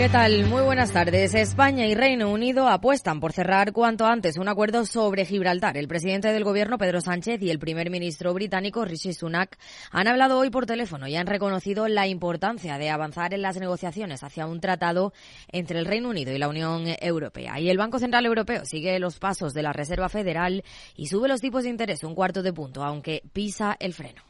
¿Qué tal? Muy buenas tardes. España y Reino Unido apuestan por cerrar cuanto antes un acuerdo sobre Gibraltar. El presidente del gobierno, Pedro Sánchez, y el primer ministro británico, Rishi Sunak, han hablado hoy por teléfono y han reconocido la importancia de avanzar en las negociaciones hacia un tratado entre el Reino Unido y la Unión Europea. Y el Banco Central Europeo sigue los pasos de la Reserva Federal y sube los tipos de interés un cuarto de punto, aunque pisa el freno.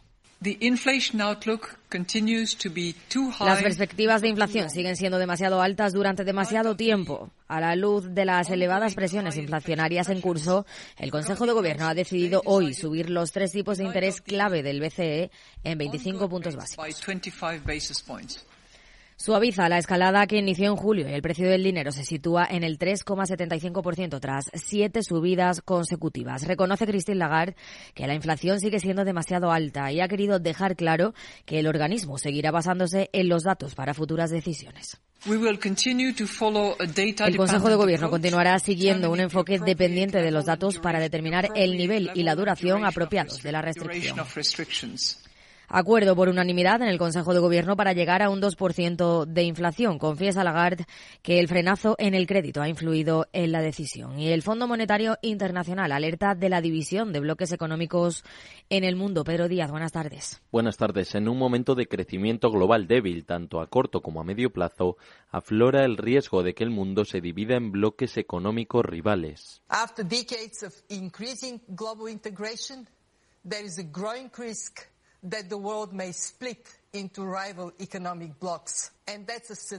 Las perspectivas de inflación siguen siendo demasiado altas durante demasiado tiempo. A la luz de las elevadas presiones inflacionarias en curso, el Consejo de Gobierno ha decidido hoy subir los tres tipos de interés clave del BCE en 25 puntos básicos. Suaviza la escalada que inició en julio y el precio del dinero se sitúa en el 3,75% tras siete subidas consecutivas. Reconoce Christine Lagarde que la inflación sigue siendo demasiado alta y ha querido dejar claro que el organismo seguirá basándose en los datos para futuras decisiones. El Consejo de Gobierno continuará siguiendo un enfoque dependiente de los datos para determinar el nivel y la duración apropiados de la restricción. Acuerdo por unanimidad en el Consejo de Gobierno para llegar a un 2% de inflación. Confiesa Lagarde que el frenazo en el crédito ha influido en la decisión. Y el Fondo Monetario Internacional alerta de la división de bloques económicos en el mundo. Pedro Díaz, buenas tardes. Buenas tardes. En un momento de crecimiento global débil, tanto a corto como a medio plazo, aflora el riesgo de que el mundo se divida en bloques económicos rivales. After decades of increasing global integration, there is a growing risk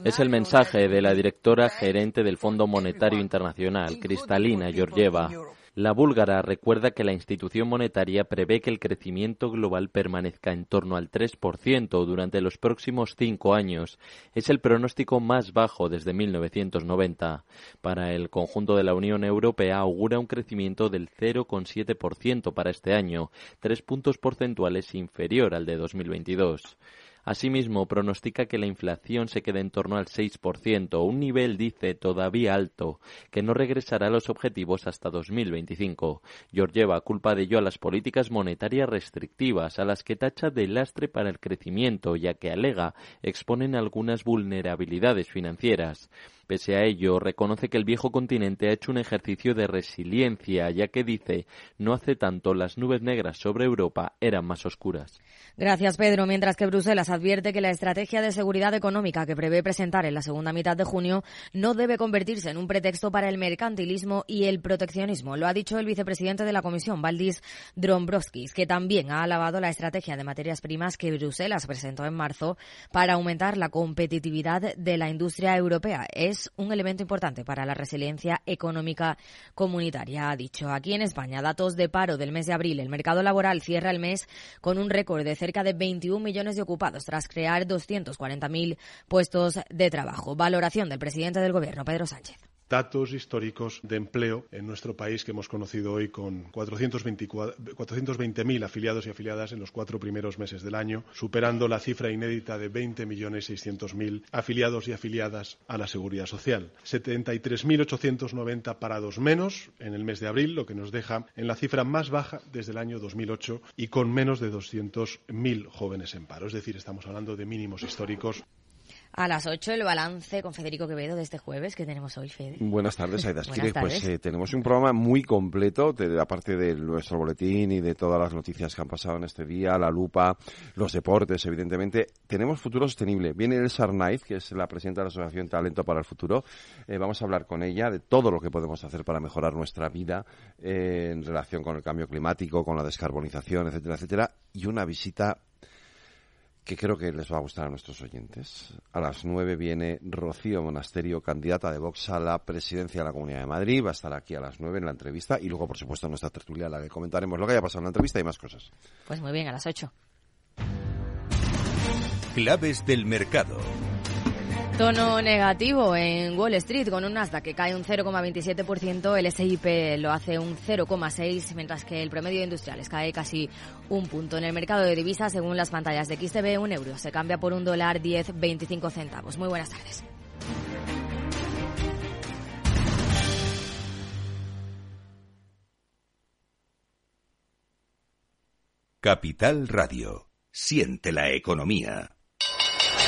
es el mensaje de la directora gerente del Fondo Monetario Internacional, Cristalina Georgieva. La búlgara recuerda que la institución monetaria prevé que el crecimiento global permanezca en torno al 3% durante los próximos cinco años. Es el pronóstico más bajo desde 1990. Para el conjunto de la Unión Europea augura un crecimiento del 0,7% para este año, tres puntos porcentuales inferior al de 2022. Asimismo, pronostica que la inflación se quede en torno al 6%, un nivel, dice, todavía alto, que no regresará a los objetivos hasta 2025. Georgieva culpa de ello a las políticas monetarias restrictivas, a las que tacha de lastre para el crecimiento, ya que alega exponen algunas vulnerabilidades financieras. Pese a ello, reconoce que el viejo continente ha hecho un ejercicio de resiliencia, ya que dice, no hace tanto las nubes negras sobre Europa eran más oscuras. Gracias, Pedro. Mientras que Bruselas advierte que la estrategia de seguridad económica que prevé presentar en la segunda mitad de junio no debe convertirse en un pretexto para el mercantilismo y el proteccionismo. Lo ha dicho el vicepresidente de la Comisión, Valdis Drombrovskis, que también ha alabado la estrategia de materias primas que Bruselas presentó en marzo para aumentar la competitividad de la industria europea es un elemento importante para la resiliencia económica comunitaria, ha dicho. Aquí en España, datos de paro del mes de abril. El mercado laboral cierra el mes con un récord de cerca de 21 millones de ocupados tras crear 240.000 puestos de trabajo. Valoración del presidente del Gobierno, Pedro Sánchez datos históricos de empleo en nuestro país que hemos conocido hoy con 420.000 afiliados y afiliadas en los cuatro primeros meses del año, superando la cifra inédita de 20.600.000 afiliados y afiliadas a la Seguridad Social. 73.890 parados menos en el mes de abril, lo que nos deja en la cifra más baja desde el año 2008 y con menos de 200.000 jóvenes en paro. Es decir, estamos hablando de mínimos históricos. A las 8 el balance con Federico Quevedo de este jueves que tenemos hoy, Fede. Buenas tardes, Aida Pues eh, tenemos un programa muy completo, aparte de nuestro boletín y de todas las noticias que han pasado en este día, la lupa, los deportes, evidentemente. Tenemos Futuro Sostenible. Viene Elsa Arnaiz, que es la presidenta de la Asociación Talento para el Futuro. Eh, vamos a hablar con ella de todo lo que podemos hacer para mejorar nuestra vida eh, en relación con el cambio climático, con la descarbonización, etcétera, etcétera. Y una visita que creo que les va a gustar a nuestros oyentes. A las nueve viene Rocío Monasterio, candidata de Vox a la presidencia de la Comunidad de Madrid. Va a estar aquí a las nueve en la entrevista y luego, por supuesto, nuestra tertulia, la que comentaremos lo que haya pasado en la entrevista y más cosas. Pues muy bien, a las ocho. Claves del mercado. Tono negativo en Wall Street con un Nasdaq que cae un 0,27%, el SIP lo hace un 0,6%, mientras que el promedio de industriales cae casi un punto. En el mercado de divisas, según las pantallas de XTB, un euro se cambia por un dólar 10,25 centavos. Muy buenas tardes. Capital Radio. Siente la economía.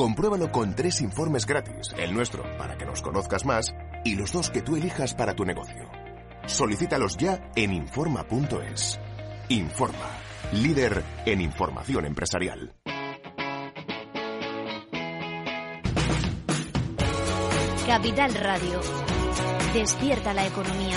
Compruébalo con tres informes gratis, el nuestro para que nos conozcas más y los dos que tú elijas para tu negocio. Solicítalos ya en Informa.es. Informa, líder en información empresarial. Capital Radio. Despierta la economía.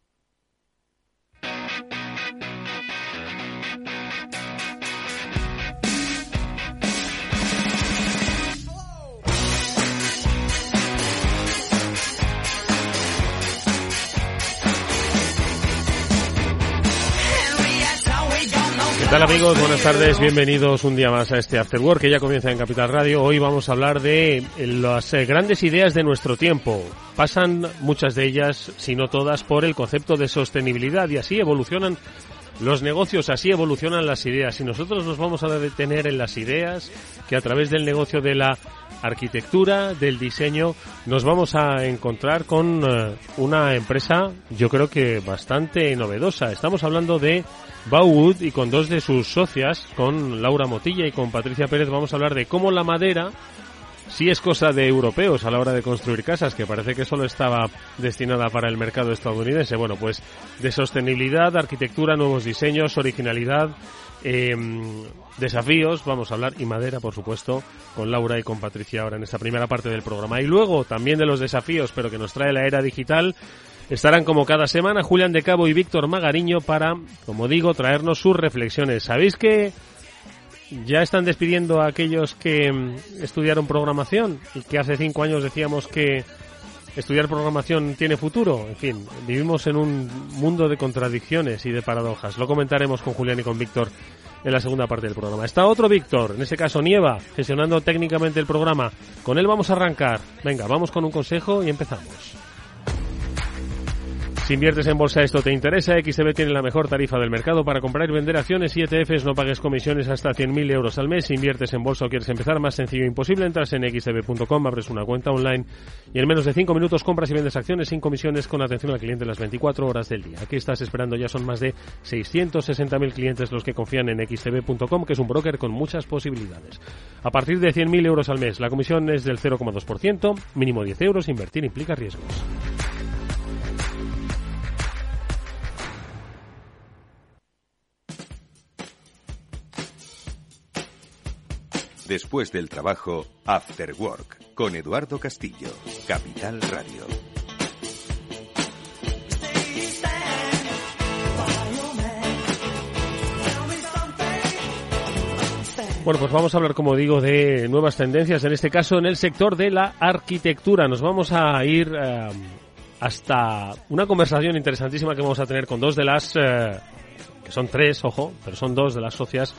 Tal amigos? Buenas tardes, bienvenidos un día más a este After Work que ya comienza en Capital Radio. Hoy vamos a hablar de las eh, grandes ideas de nuestro tiempo. Pasan muchas de ellas, si no todas, por el concepto de sostenibilidad y así evolucionan los negocios, así evolucionan las ideas. Y nosotros nos vamos a detener en las ideas que a través del negocio de la arquitectura, del diseño, nos vamos a encontrar con eh, una empresa, yo creo que bastante novedosa. Estamos hablando de Bauwood y con dos de sus socias, con Laura Motilla y con Patricia Pérez, vamos a hablar de cómo la madera sí es cosa de europeos a la hora de construir casas, que parece que solo estaba destinada para el mercado estadounidense. Bueno, pues de sostenibilidad, arquitectura, nuevos diseños, originalidad, em, desafíos, vamos a hablar, y madera, por supuesto, con Laura y con Patricia ahora en esta primera parte del programa. Y luego también de los desafíos, pero que nos trae la era digital, Estarán como cada semana Julián de Cabo y Víctor Magariño para, como digo, traernos sus reflexiones. ¿Sabéis que ya están despidiendo a aquellos que mm, estudiaron programación y que hace cinco años decíamos que estudiar programación tiene futuro? En fin, vivimos en un mundo de contradicciones y de paradojas. Lo comentaremos con Julián y con Víctor en la segunda parte del programa. Está otro Víctor, en este caso Nieva, gestionando técnicamente el programa. Con él vamos a arrancar. Venga, vamos con un consejo y empezamos. Si inviertes en bolsa esto te interesa, XTB tiene la mejor tarifa del mercado para comprar y vender acciones y ETFs, no pagues comisiones hasta 100.000 euros al mes. Si inviertes en bolsa o quieres empezar, más sencillo e imposible, entras en xtb.com, abres una cuenta online y en menos de 5 minutos compras y vendes acciones sin comisiones con atención al cliente las 24 horas del día. Aquí estás esperando? Ya son más de 660.000 clientes los que confían en xtb.com, que es un broker con muchas posibilidades. A partir de 100.000 euros al mes, la comisión es del 0,2%, mínimo 10 euros, invertir implica riesgos. Después del trabajo, After Work, con Eduardo Castillo, Capital Radio. Bueno, pues vamos a hablar, como digo, de nuevas tendencias, en este caso en el sector de la arquitectura. Nos vamos a ir eh, hasta una conversación interesantísima que vamos a tener con dos de las, eh, que son tres, ojo, pero son dos de las socias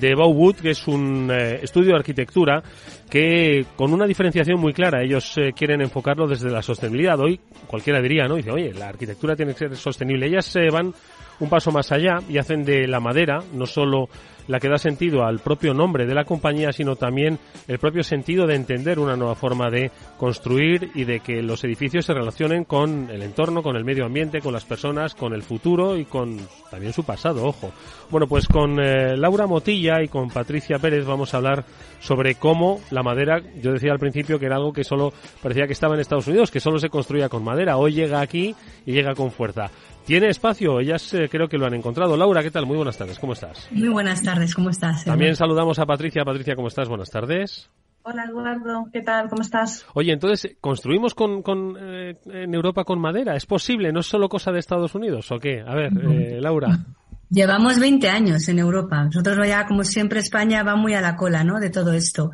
de Bauwood, que es un eh, estudio de arquitectura que con una diferenciación muy clara, ellos eh, quieren enfocarlo desde la sostenibilidad. Hoy cualquiera diría, ¿no? Dice, oye, la arquitectura tiene que ser sostenible. Ellas se van un paso más allá y hacen de la madera no solo la que da sentido al propio nombre de la compañía, sino también el propio sentido de entender una nueva forma de construir y de que los edificios se relacionen con el entorno, con el medio ambiente, con las personas, con el futuro y con también su pasado, ojo. Bueno, pues con eh, Laura Motilla y con Patricia Pérez vamos a hablar sobre cómo la madera, yo decía al principio que era algo que solo parecía que estaba en Estados Unidos, que solo se construía con madera, hoy llega aquí y llega con fuerza. ¿Tiene espacio? Ellas eh, creo que lo han encontrado. Laura, ¿qué tal? Muy buenas tardes, ¿cómo estás? Muy buenas tardes, ¿cómo estás? También saludamos a Patricia. Patricia, ¿cómo estás? Buenas tardes. Hola Eduardo, ¿qué tal? ¿Cómo estás? Oye, entonces, ¿construimos con, con eh, en Europa con madera? ¿Es posible? ¿No es solo cosa de Estados Unidos o qué? A ver, eh, Laura. Llevamos 20 años en Europa. Nosotros ya, como siempre, España va muy a la cola, ¿no? De todo esto.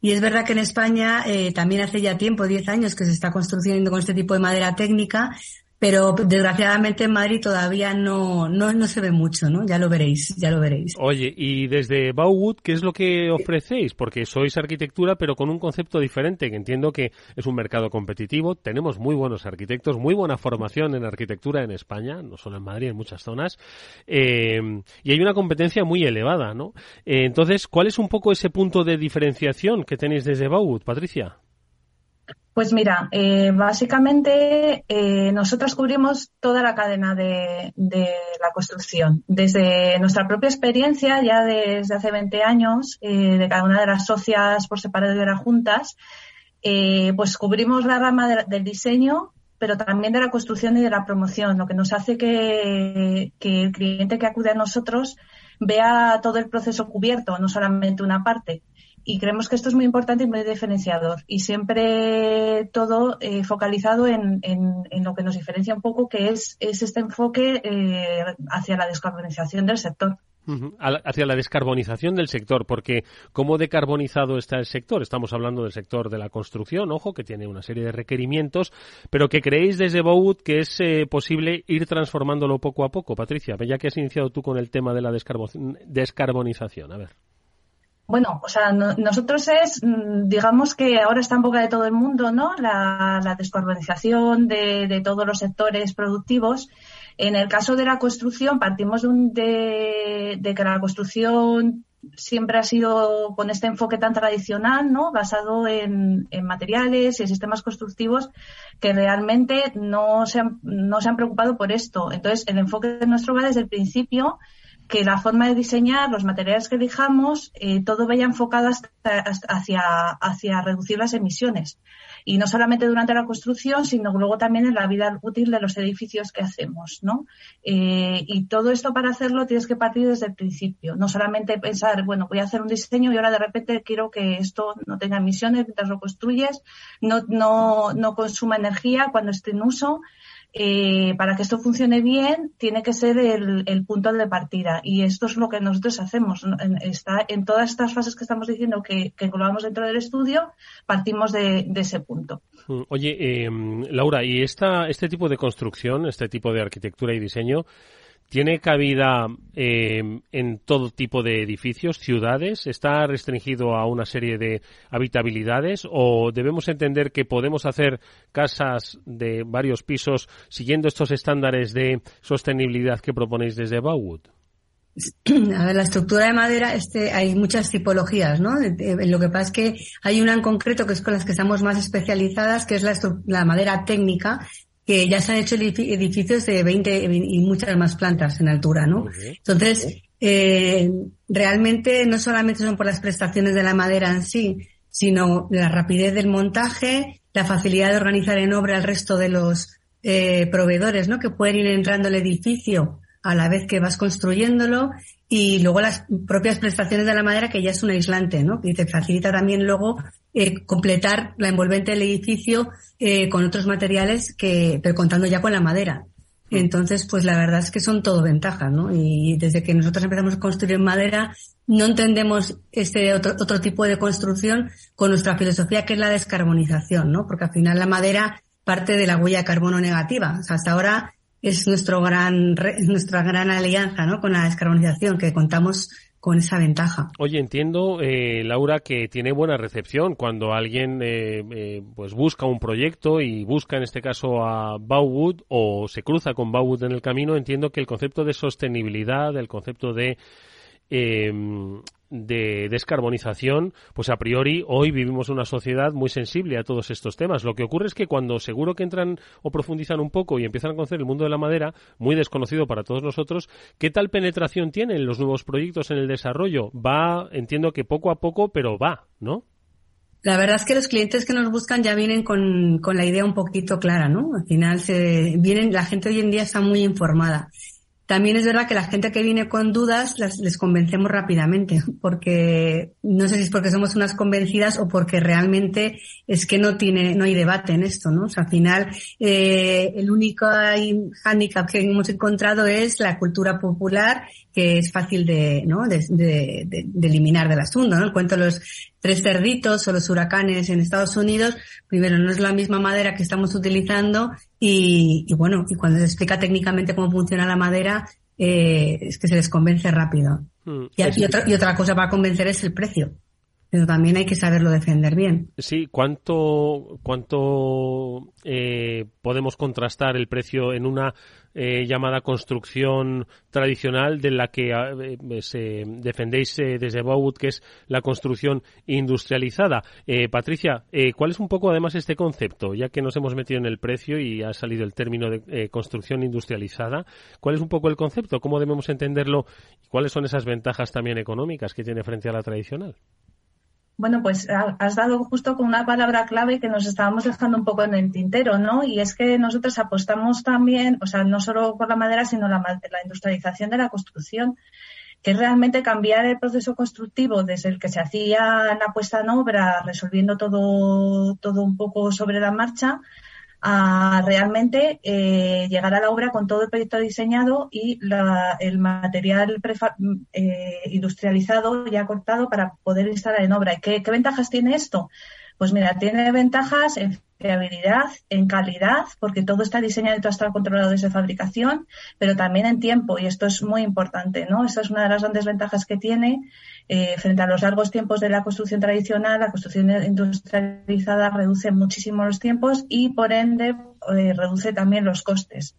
Y es verdad que en España eh, también hace ya tiempo, 10 años, que se está construyendo con este tipo de madera técnica, pero desgraciadamente en Madrid todavía no, no, no se ve mucho, ¿no? Ya lo veréis, ya lo veréis. Oye, y desde Bauwood, ¿qué es lo que ofrecéis? Porque sois arquitectura, pero con un concepto diferente, que entiendo que es un mercado competitivo, tenemos muy buenos arquitectos, muy buena formación en arquitectura en España, no solo en Madrid, en muchas zonas, eh, y hay una competencia muy elevada, ¿no? Eh, entonces, ¿cuál es un poco ese punto de diferenciación que tenéis desde Bauwood, Patricia? Pues mira, eh, básicamente eh, nosotros cubrimos toda la cadena de, la construcción. Desde nuestra propia experiencia, ya desde hace 20 años, eh, de cada una de las socias por separado de las juntas, pues cubrimos la rama del diseño, pero también de la construcción y de la promoción, lo que nos hace que el cliente que acude a nosotros vea todo el proceso cubierto, no solamente una parte y creemos que esto es muy importante y muy diferenciador y siempre todo eh, focalizado en, en, lo que nos diferencia un poco que es, es este enfoque eh, hacia la descarbonización del sector. Hacia la descarbonización del sector, porque ¿cómo decarbonizado está el sector? Estamos hablando del sector de la construcción, ojo, que tiene una serie de requerimientos, pero que creéis desde Bowood que es eh, posible ir transformándolo poco a poco. Patricia, ya que has iniciado tú con el tema de la descarbonización, a ver. Bueno, o sea, nosotros es, mm, digamos que ahora está en boca de todo el mundo, ¿no? La, la descarbonización de, de, todos los sectores productivos. En el caso de la construcción, partimos de, de, que la construcción siempre ha sido con este enfoque tan tradicional, ¿no? Basado en, en materiales y en sistemas constructivos que realmente no se, han, no se han preocupado por esto. Entonces, el enfoque de nuestro va desde el principio que la forma de diseñar, los materiales que elijamos, eh, todo vaya enfocado hacia, hacia reducir las emisiones. Y no solamente durante la construcción, sino luego también en la vida útil de los edificios que hacemos, ¿no? Eh, y todo esto para hacerlo tienes que partir desde el principio. No solamente pensar, bueno, voy a hacer un diseño y ahora de repente quiero que esto no tenga emisiones mientras lo construyes, no, no, no consuma energía cuando esté en uso, eh, para que esto funcione bien, tiene que ser el, punto de partida. Y esto es lo que nosotros hacemos. está en todas estas fases que estamos diciendo que, que dentro del estudio, partimos de, ese punto. Mm, oye, eh, Laura, ¿y esta, este tipo de construcción, este tipo de arquitectura y diseño, ¿Tiene cabida eh, en todo tipo de edificios, ciudades? ¿Está restringido a una serie de habitabilidades? ¿O debemos entender que podemos hacer casas de varios pisos siguiendo estos estándares de sostenibilidad que proponéis desde Bauwood? A ver, la estructura de madera, este, hay muchas tipologías, ¿no? Lo que pasa es que hay una en concreto que es con las que estamos más especializadas, que es la madera técnica, que ya se han hecho edificios de 20 y muchas más plantas en altura, ¿no? Entonces, eh, realmente no solamente son por las prestaciones de la madera en sí, sino la rapidez del montaje, la facilidad de organizar en obra el resto de los eh, proveedores, ¿no? Que pueden ir entrando al edificio a la vez que vas construyéndolo y luego las propias prestaciones de la madera que ya es un aislante, ¿no? Y te facilita también luego eh, completar la envolvente del edificio eh, con otros materiales que, pero contando ya con la madera. Mm. Entonces, pues la verdad es que son todo ventajas, ¿no? Y desde que nosotros empezamos a construir en madera, no entendemos este otro, otro tipo de construcción con nuestra filosofía que es la descarbonización, ¿no? Porque al final la madera parte de la huella de carbono negativa. O sea, hasta ahora es nuestro gran, nuestra gran alianza, ¿no? Con la descarbonización, que contamos con esa ventaja. Oye, entiendo, eh, Laura, que tiene buena recepción cuando alguien eh, eh, pues busca un proyecto y busca en este caso a Bauwood o se cruza con Bauwood en el camino. Entiendo que el concepto de sostenibilidad, el concepto de de descarbonización, pues a priori hoy vivimos una sociedad muy sensible a todos estos temas. Lo que ocurre es que cuando seguro que entran o profundizan un poco y empiezan a conocer el mundo de la madera, muy desconocido para todos nosotros, ¿qué tal penetración tienen los nuevos proyectos en el desarrollo? Va, entiendo que poco a poco, pero va, ¿no? La verdad es que los clientes que nos buscan ya vienen con, con la idea un poquito clara, ¿no? Al final se vienen, la gente hoy en día está muy informada. También es verdad que la gente que viene con dudas las, les convencemos rápidamente, porque no sé si es porque somos unas convencidas o porque realmente es que no tiene, no hay debate en esto, ¿no? O sea, al final, eh, el único hándicap que hemos encontrado es la cultura popular, que es fácil de, ¿no? de, de, de eliminar del asunto, ¿no? El cuento de los tres cerditos o los huracanes en Estados Unidos, primero no es la misma madera que estamos utilizando y, bueno, y cuando se explica técnicamente cómo funciona la madera, eh, es que se les convence rápido. Mm, y, otra, y otra cosa para convencer es el precio pero también hay que saberlo defender bien. Sí, ¿cuánto, cuánto eh, podemos contrastar el precio en una eh, llamada construcción tradicional de la que eh, se defendéis desde Bowwood, que es la construcción industrializada? Patricia, ¿cuál es un poco además este concepto? Ya que nos hemos metido en el precio y ha salido el término de construcción industrializada, ¿cuál es un poco el concepto? ¿Cómo debemos entenderlo? ¿Y cuáles son esas ventajas también económicas que tiene frente a la tradicional? Bueno, pues has dado justo con una palabra clave que nos estábamos dejando un poco en el tintero, ¿no? Y es que nosotros apostamos también, o sea, no solo por la madera, sino la, la industrialización de la construcción, que es realmente cambiar el proceso constructivo desde el que se hacía la puesta en obra, resolviendo todo, todo un poco sobre la marcha, a realmente eh, llegar a la obra con todo el proyecto diseñado y el material eh, industrializado ya cortado para poder instalar en obra. ¿Y qué, qué ventajas tiene esto? Pues mira, tiene ventajas en fiabilidad, en calidad, porque todo está diseñado y todo está controlado desde fabricación, pero también en tiempo, y esto es muy importante, ¿no? Esa es una de las grandes ventajas que tiene eh, frente a los largos tiempos de la construcción tradicional. La construcción industrializada reduce muchísimo los tiempos y, por ende, eh, reduce también los costes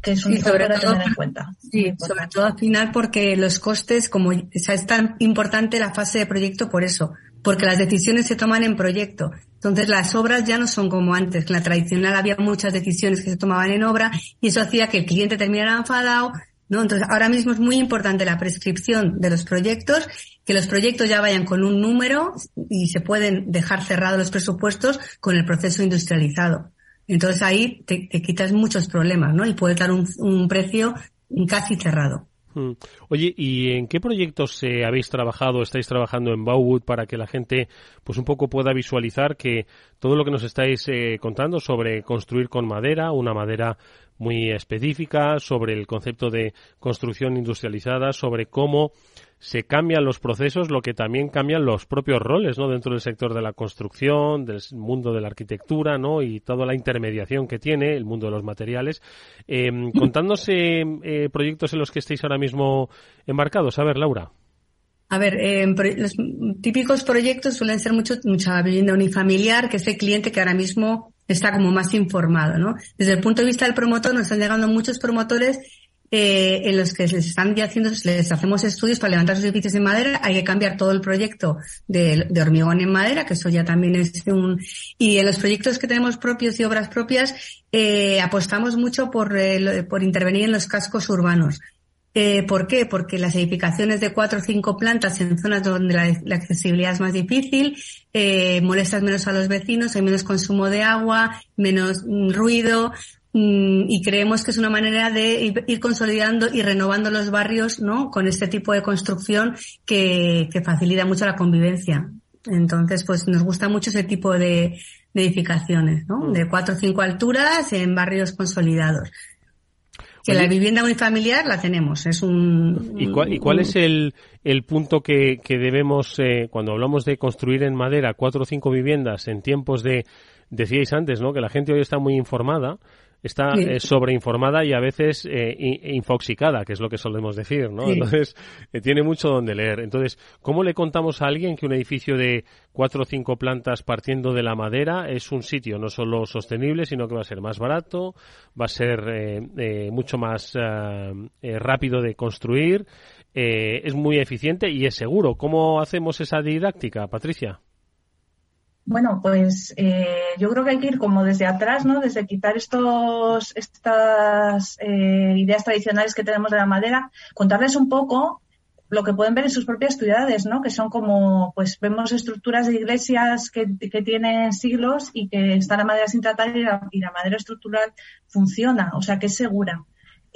que es un factor a tener en cuenta. Sí, sobre todo al final porque los costes, como es tan importante la fase de proyecto por eso, porque las decisiones se toman en proyecto. Entonces las obras ya no son como antes, en la tradicional había muchas decisiones que se tomaban en obra y eso hacía que el cliente terminara enfadado, ¿no? Entonces ahora mismo es muy importante la prescripción de los proyectos, que los proyectos ya vayan con un número y se pueden dejar cerrados los presupuestos con el proceso industrializado. Entonces ahí te, quitas muchos problemas, ¿no? Y puedes dar un precio casi cerrado. Mm. Oye, ¿y en qué proyectos eh, habéis trabajado, estáis trabajando en Bowwood para que la gente pues un poco pueda visualizar que todo lo que nos estáis eh, contando sobre construir con madera, una madera muy específica, sobre el concepto de construcción industrializada, sobre cómo se cambian los procesos, lo que también cambian los propios roles, ¿no? Dentro del sector de la construcción, del mundo de la arquitectura, ¿no? Y toda la intermediación que tiene, el mundo de los materiales. Eh, contándose eh, proyectos en los que estéis ahora mismo embarcados. A ver, Laura. A ver, eh, los típicos proyectos suelen ser mucho, mucha vivienda unifamiliar, que es el cliente que ahora mismo está como más informado, ¿no? Desde el punto de vista del promotor, nos están llegando muchos promotores eh, en los que les están haciendo, les hacemos estudios para levantar sus edificios en madera, hay que cambiar todo el proyecto de, hormigón en madera, que eso ya también es un, y en los proyectos que tenemos propios y obras propias, eh, apostamos mucho por, eh, intervenir en los cascos urbanos. Eh, ¿Por qué? Porque las edificaciones de cuatro o cinco plantas en zonas donde la, accesibilidad es más difícil, eh, molestas menos a los vecinos, hay menos consumo de agua, menos mm, ruido, y creemos que es una manera de ir consolidando y renovando los barrios, ¿no? Con este tipo de construcción que, facilita mucho la convivencia. Entonces, pues nos gusta mucho ese tipo de, edificaciones, ¿no? Mm. De cuatro o cinco alturas en barrios consolidados. Que la vivienda unifamiliar la tenemos, es un... ¿Y cuál, es el, el punto que, que debemos, eh, cuando hablamos de construir en madera cuatro o cinco viviendas en tiempos de, decíais antes, ¿no? Que la gente hoy está muy informada, está eh, sobreinformada y a veces eh, infoxicada, que es lo que solemos decir, ¿no? Entonces, eh, tiene mucho donde leer. Entonces, ¿cómo le contamos a alguien que un edificio de cuatro o cinco plantas partiendo de la madera es un sitio no solo sostenible, sino que va a ser más barato, va a ser mucho más rápido de construir, es muy eficiente y es seguro? ¿Cómo hacemos esa didáctica, Patricia? Bueno, pues eh, yo creo que hay que ir como desde atrás, ¿no? Desde quitar estos, estas eh, ideas tradicionales que tenemos de la madera, contarles un poco lo que pueden ver en sus propias ciudades, ¿no? Que son como, pues vemos estructuras de iglesias que, tienen siglos y que está la madera sin tratar y la, y la madera estructural funciona, o sea que es segura.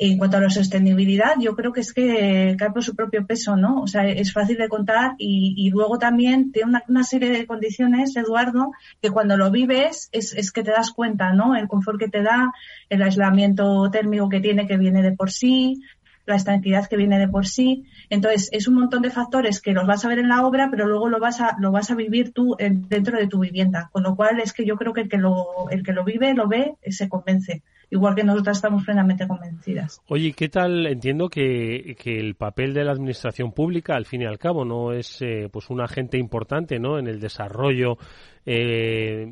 En cuanto a la sostenibilidad, yo creo que es que cae por su propio peso, ¿no? O sea, es fácil de contar y, luego también tiene una, serie de condiciones, Eduardo, que cuando lo vives es, es, que te das cuenta, ¿no? El confort que te da, el aislamiento térmico que tiene que viene de por sí, la estanquidad que viene de por sí. Entonces, es un montón de factores que los vas a ver en la obra, pero luego lo vas a, lo vas a vivir tú dentro de tu vivienda. Con lo cual es que yo creo que el que lo, el que lo vive, lo ve, se convence igual que nosotras estamos plenamente convencidas. Oye, ¿qué tal? Entiendo que, que, el papel de la administración pública, al fin y al cabo, no es eh, pues un agente importante, ¿no? En el desarrollo eh,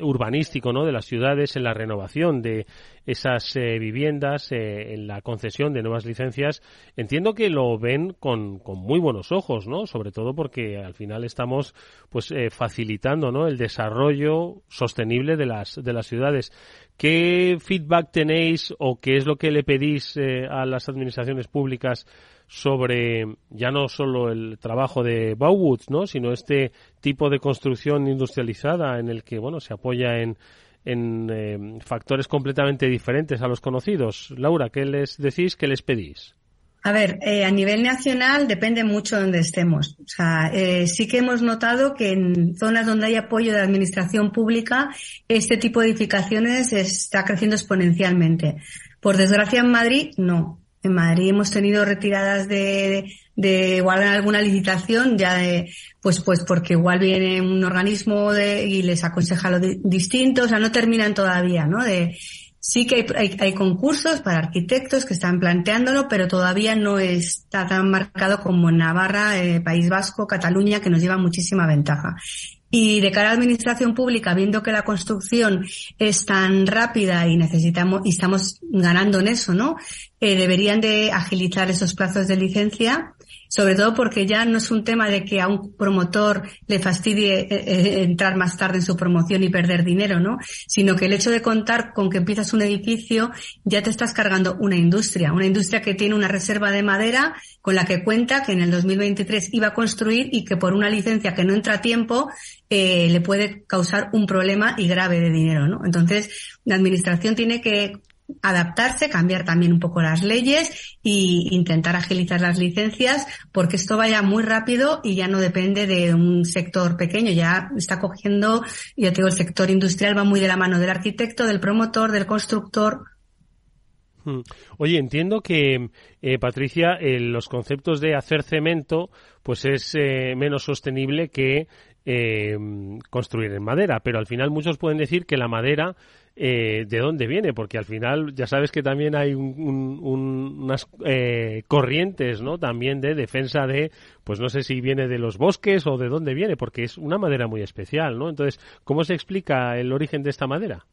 urbanístico, ¿no? De las ciudades, en la renovación de esas eh, viviendas, eh, en la concesión de nuevas licencias. Entiendo que lo ven con, con muy buenos ojos, ¿no? Sobre todo porque al final estamos, pues, eh, facilitando, ¿no? El desarrollo sostenible de las de las ciudades. ¿Qué feedback tenéis o qué es lo que le pedís a las administraciones públicas sobre ya no solo el trabajo de Bauwoods, ¿no? sino este tipo de construcción industrializada en el que bueno se apoya en, en eh, factores completamente diferentes a los conocidos. Laura, ¿qué les decís? ¿Qué les pedís? A ver, eh, a nivel nacional depende mucho de donde estemos. O sea, eh, sí que hemos notado que en zonas donde hay apoyo de administración pública, este tipo de edificaciones está creciendo exponencialmente. Por desgracia en Madrid, no. En Madrid hemos tenido retiradas de, de igual alguna licitación ya de, pues, pues porque igual viene un organismo de, y les aconseja lo distinto, o sea, no terminan todavía, ¿no? De, Sí que hay, hay, concursos para arquitectos que están planteándolo, pero todavía no está tan marcado como Navarra, eh, País Vasco, Cataluña, que nos lleva muchísima ventaja. Y de cara a la administración pública, viendo que la construcción es tan rápida y necesitamos, y estamos ganando en eso, ¿no? Eh, deberían de agilizar esos plazos de licencia sobre todo porque ya no es un tema de que a un promotor le fastidie eh, eh, entrar más tarde en su promoción y perder dinero, ¿no? Sino que el hecho de contar con que empiezas un edificio ya te estás cargando una industria, una industria que tiene una reserva de madera con la que cuenta que en el 2023 iba a construir y que por una licencia que no entra a tiempo eh, le puede causar un problema y grave de dinero, ¿no? Entonces, la administración tiene que adaptarse, cambiar también un poco las leyes e intentar agilizar las licencias porque esto vaya muy rápido y ya no depende de un sector pequeño, ya está cogiendo, ya te digo, el sector industrial va muy de la mano del arquitecto, del promotor, del constructor. Hmm. Oye, entiendo que, eh, Patricia, eh, los conceptos de hacer cemento, pues es eh, menos sostenible que construir en madera, pero al final muchos pueden decir que la madera eh, de dónde viene, porque al final ya sabes que también hay unas eh, corrientes, ¿no? También de defensa de, pues no sé si viene de los bosques o de dónde viene, porque es una madera muy especial, ¿no? Entonces, ¿cómo se explica el origen de esta madera?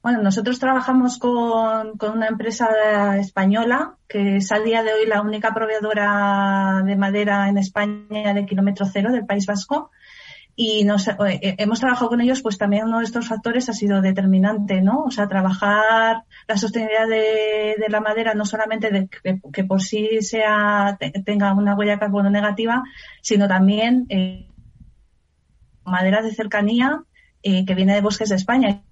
Bueno, nosotros trabajamos con, con, una empresa española que es al día de hoy la única proveedora de madera en España de kilómetro cero del País Vasco y nos, eh, eh, hemos trabajado con ellos, pues también uno de estos factores ha sido determinante, ¿no? O sea, trabajar la sostenibilidad de, la madera, no solamente de que, por sí sea, tenga una huella de carbono negativa, sino también eh, madera de cercanía eh, que viene de bosques de España.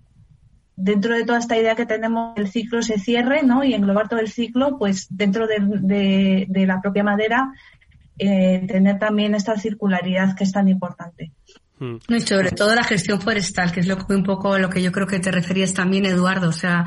Dentro de toda esta idea que tenemos, el ciclo se cierre, ¿no? Y englobar todo el ciclo, pues dentro de, la propia madera tener también esta circularidad que es tan importante. Y sobre todo la gestión forestal, que es lo que un poco lo que yo creo que te referías también, Eduardo. O sea,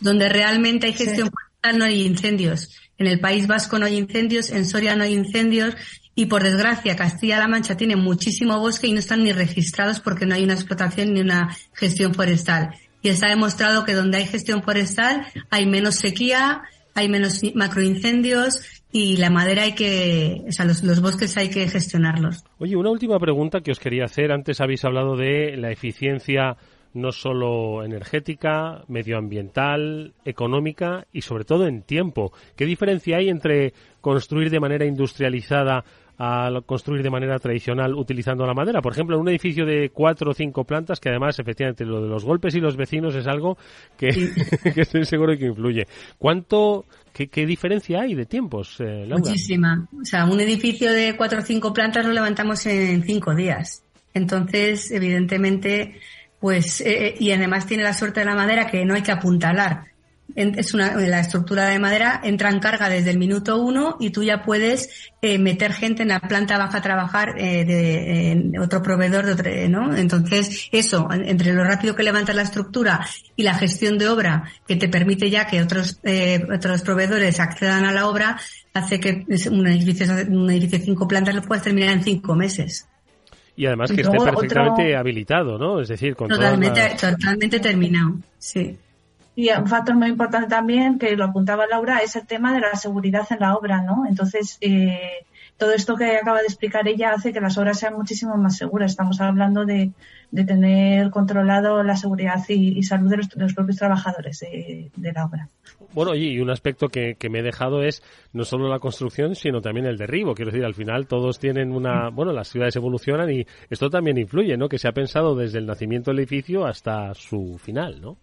Donde, realmente hay gestión forestal no hay incendios. En el País Vasco no hay incendios, en Soria no hay incendios y por desgracia Castilla-La Mancha tiene muchísimo bosque y no están ni registrados porque no hay una explotación ni una gestión forestal. y está demostrado que donde hay gestión forestal hay menos sequía, hay menos macroincendios y la madera hay que, o sea, los, bosques hay que gestionarlos. Oye, una última pregunta que os quería hacer. Antes habéis hablado de la eficiencia no solo energética, medioambiental, económica y sobre todo en tiempo. ¿Qué diferencia hay entre construir de manera industrializada a construir de manera tradicional utilizando la madera. Por ejemplo, en un edificio de cuatro o cinco plantas, que además, efectivamente, lo de los golpes y los vecinos es algo que, estoy seguro que influye. ¿Cuánto, qué, diferencia hay de tiempos, eh, Muchísima. O sea, un edificio de cuatro o cinco plantas lo levantamos en cinco días. Entonces, evidentemente, pues, eh, y además tiene la suerte de la madera que no hay que apuntalar es una, la estructura de madera entra en carga desde el minuto uno y tú ya puedes eh, meter gente en la planta baja a trabajar eh, de otro proveedor de otro, ¿no? Entonces eso entre lo rápido que levantas la estructura y la gestión de obra que te permite ya que otros eh, otros proveedores accedan a la obra hace que un edificio un edificio de cinco plantas lo puedas terminar en cinco meses. Y además que esté perfectamente habilitado, ¿no? Es decir, con totalmente, totalmente terminado, sí. Y un factor muy importante también, que lo apuntaba Laura, es el tema de la seguridad en la obra, ¿no? Entonces, eh, todo esto que acaba de explicar ella hace que las obras sean muchísimo más seguras. Estamos hablando de, tener controlado la seguridad y, salud de los, propios trabajadores de, la obra. Bueno, y un aspecto que, que, me he dejado es no solo la construcción, sino también el derribo. Quiero decir, al final todos tienen una... Bueno, las ciudades evolucionan y esto también influye, ¿no? Que se ha pensado desde el nacimiento del edificio hasta su final, ¿no?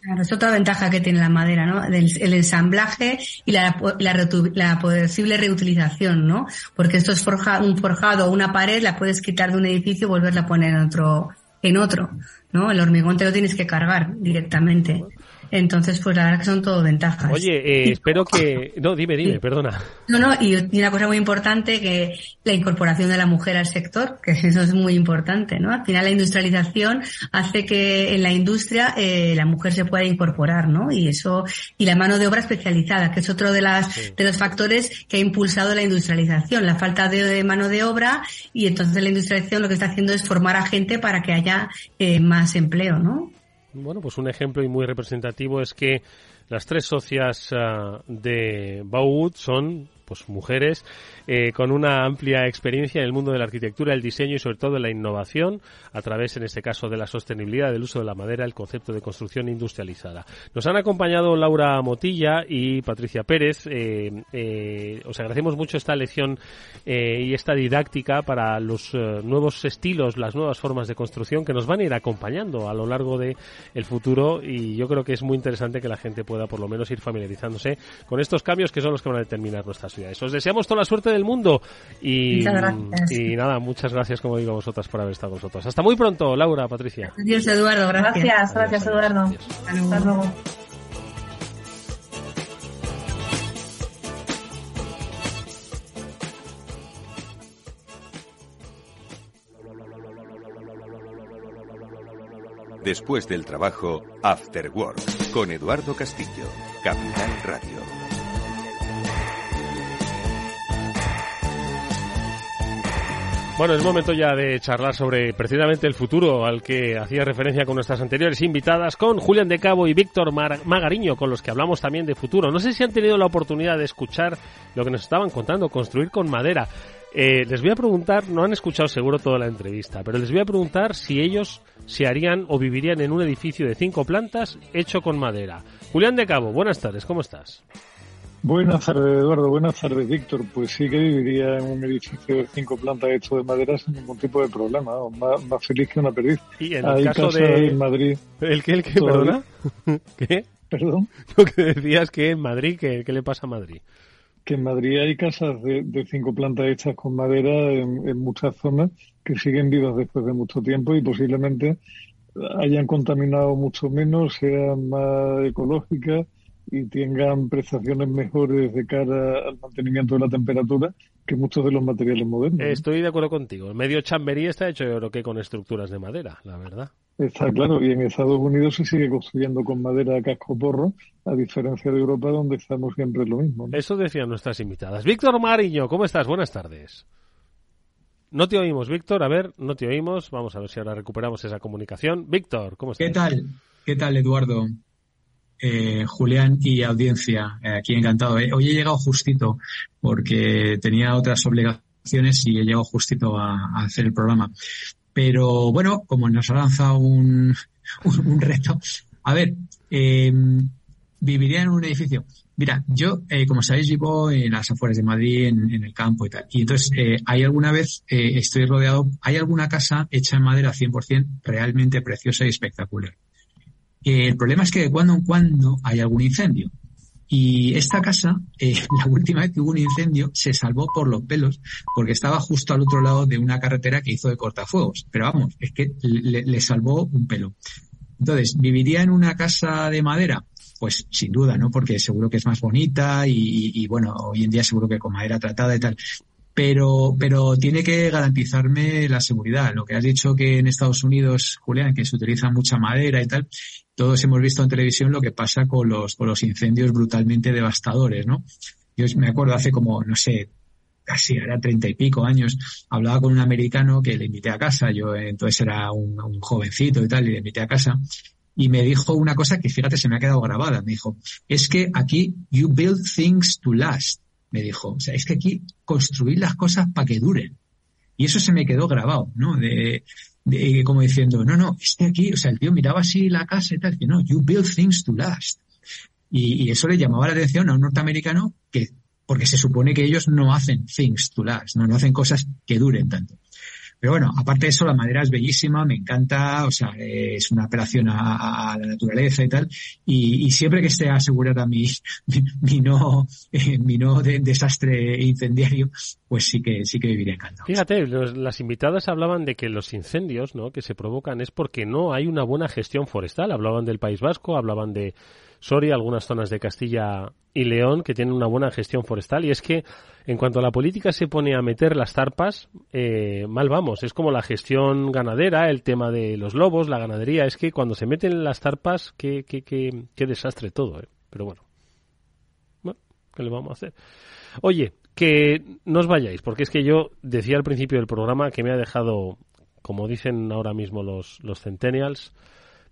Claro, es otra ventaja que tiene la madera, ¿no? El, ensamblaje y la, la, posible reutilización, ¿no? Porque esto es forja, un forjado una pared, la puedes quitar de un edificio y volverla a poner en otro, en otro, ¿no? El hormigón te lo tienes que cargar directamente. Entonces, pues la verdad que son todo ventajas. Oye, eh, espero que... No, dime, dime, perdona. No, no, y, una cosa muy importante que la incorporación de la mujer al sector, que eso es muy importante, ¿no? Al final la industrialización hace que en la industria eh, la mujer se pueda incorporar, ¿no? Y eso, y la mano de obra especializada, que es otro de las, de los factores que ha impulsado la industrialización, la falta de, mano de obra y entonces la industrialización lo que está haciendo es formar a gente para que haya eh, más empleo, ¿no? Bueno, pues un ejemplo y muy representativo es que las tres socias ah, de Bauwood son pues mujeres eh, con una amplia experiencia en el mundo de la arquitectura, el diseño y sobre todo la innovación a través, en este caso, de la sostenibilidad del uso de la madera, el concepto de construcción industrializada. Nos han acompañado Laura Motilla y Patricia Pérez. Eh, eh, os agradecemos mucho esta lección y esta didáctica para los nuevos estilos, las nuevas formas de construcción que nos van a ir acompañando a lo largo de el futuro y yo creo que es muy interesante que la gente pueda por lo menos ir familiarizándose con estos cambios que son los que van a determinar nuestras ciudades. Os deseamos toda la suerte del mundo. Y, y nada, muchas gracias, como digo, a vosotras por haber estado con nosotros. Hasta muy pronto, Laura, Patricia. Adiós, Eduardo. Gracias, gracias, Eduardo. Hasta luego. Después del trabajo, After Work, con Eduardo Castillo, Capital Radio. Bueno, es momento ya de charlar sobre precisamente el futuro al que hacía referencia con nuestras anteriores invitadas, con Julián de Cabo y Víctor Magariño, con los que hablamos también de futuro. No sé si han tenido la oportunidad de escuchar lo que nos estaban contando, construir con madera. Eh, les voy a preguntar, no han escuchado seguro toda la entrevista, pero les voy a preguntar si ellos se harían o vivirían en un edificio de cinco plantas hecho con madera. Julián de Cabo, buenas tardes, ¿cómo estás? Buenas tardes, Eduardo. Buenas tardes, Víctor. Pues sí que viviría en un edificio de cinco plantas hecho de madera sin ningún tipo de problema. Más, feliz que una perdiz. Y en el caso de en Madrid. ¿El qué? ¿El qué? ¿Perdona? ¿Qué? ¿Perdón? Lo que decías que en Madrid, ¿qué, qué le pasa a Madrid? Que en Madrid hay casas de, de cinco plantas hechas con madera en, en muchas zonas que siguen vivas después de mucho tiempo y posiblemente hayan contaminado mucho menos, sean más ecológicas y tengan prestaciones mejores de cara al mantenimiento de la temperatura que muchos de los materiales modernos. Estoy de acuerdo contigo. El medio chamberí está hecho yo creo que con estructuras de madera, la verdad. Está claro, y en Estados Unidos se sigue construyendo con madera casco porro, a diferencia de Europa donde estamos siempre lo mismo. Eso decían nuestras invitadas. Víctor Mariño, ¿cómo estás? Buenas tardes. No te oímos, Víctor. A ver, no te oímos. Vamos a ver si ahora recuperamos esa comunicación. Víctor, ¿cómo estás? ¿Qué tal? ¿Qué tal, Eduardo? Eh, Julián y audiencia, eh, aquí encantado. Eh, hoy he llegado justito porque tenía otras obligaciones y he llegado justito a, hacer el programa. Pero bueno, como nos ha lanzado un, un, reto, a ver, viviría en un edificio. Mira, yo, como sabéis, vivo en las afueras de Madrid, en, el campo y tal. Y entonces, hay alguna vez, estoy rodeado, hay alguna casa hecha en madera 100% realmente preciosa y espectacular el problema es que de cuando en cuando hay algún incendio. Y esta casa, eh, la última vez que hubo un incendio, se salvó por los pelos porque estaba justo al otro lado de una carretera que hizo de cortafuegos. Pero vamos, es que le, salvó un pelo. Entonces, ¿viviría en una casa de madera? Pues sin duda, ¿no? Porque seguro que es más bonita y, y, bueno, hoy en día seguro que con madera tratada y tal pero, pero tiene que garantizarme la seguridad. Lo que has dicho que en Estados Unidos, Julián, que se utiliza mucha madera y tal, todos hemos visto en televisión lo que pasa con los, con los incendios brutalmente devastadores, ¿no? Yo me acuerdo hace como, no sé, casi era treinta y pico años, hablaba con un americano que le invité a casa, yo entonces era un, un jovencito y tal, y le invité a casa, y me dijo una cosa que fíjate se me ha quedado grabada, me dijo, es que aquí you build things to last me dijo. O sea, es que aquí construir las cosas para que duren. Y eso se me quedó grabado, ¿no? De, de, como diciendo, no, no, es que aquí, o sea, el tío miraba así la casa y tal, que no, you build things to last. Y, y, eso le llamaba la atención a un norteamericano que, porque se supone que ellos no hacen things to last, no, no hacen cosas que duren tanto. Pero bueno, aparte de eso, la madera es bellísima, me encanta, o sea, es una apelación a, la naturaleza y tal. Y, siempre que esté asegurada mi, mi, no, eh, mi no de, desastre incendiario, pues sí que, sí que viviré encantado. Fíjate, las invitadas hablaban de que los incendios, ¿no? Que se provocan es porque no hay una buena gestión forestal. Hablaban del País Vasco, hablaban de Soria, algunas zonas de Castilla y León que tienen una buena gestión forestal. Y es que en cuanto a la política se pone a meter las tarpas, eh, mal vamos. Es como la gestión ganadera, el tema de los lobos, la ganadería. Es que cuando se meten las tarpas, qué, qué, qué, qué desastre todo. ¿eh? Pero bueno. Bueno, ¿qué le vamos a hacer? Oye, que no os vayáis, porque es que yo decía al principio del programa que me ha dejado, como dicen ahora mismo los, los centennials,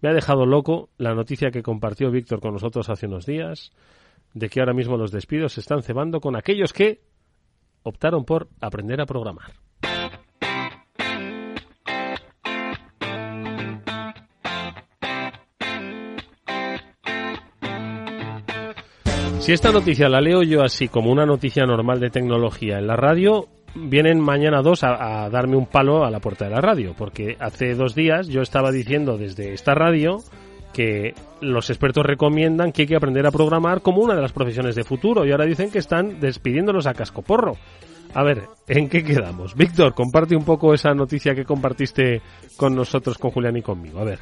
me ha dejado loco la noticia que compartió Víctor con nosotros hace unos días de que ahora mismo los despidos se están cebando con aquellos que optaron por aprender a programar. Si esta noticia la leo yo así como una noticia normal de tecnología en la radio, vienen mañana dos a, darme un palo a la puerta de la radio, porque hace dos días yo estaba diciendo desde esta radio que los expertos recomiendan que hay que aprender a programar como una de las profesiones de futuro y ahora dicen que están despidiéndolos a cascoporro. A ver, ¿en qué quedamos? Víctor, comparte un poco esa noticia que compartiste con nosotros, con Julián y conmigo. A ver.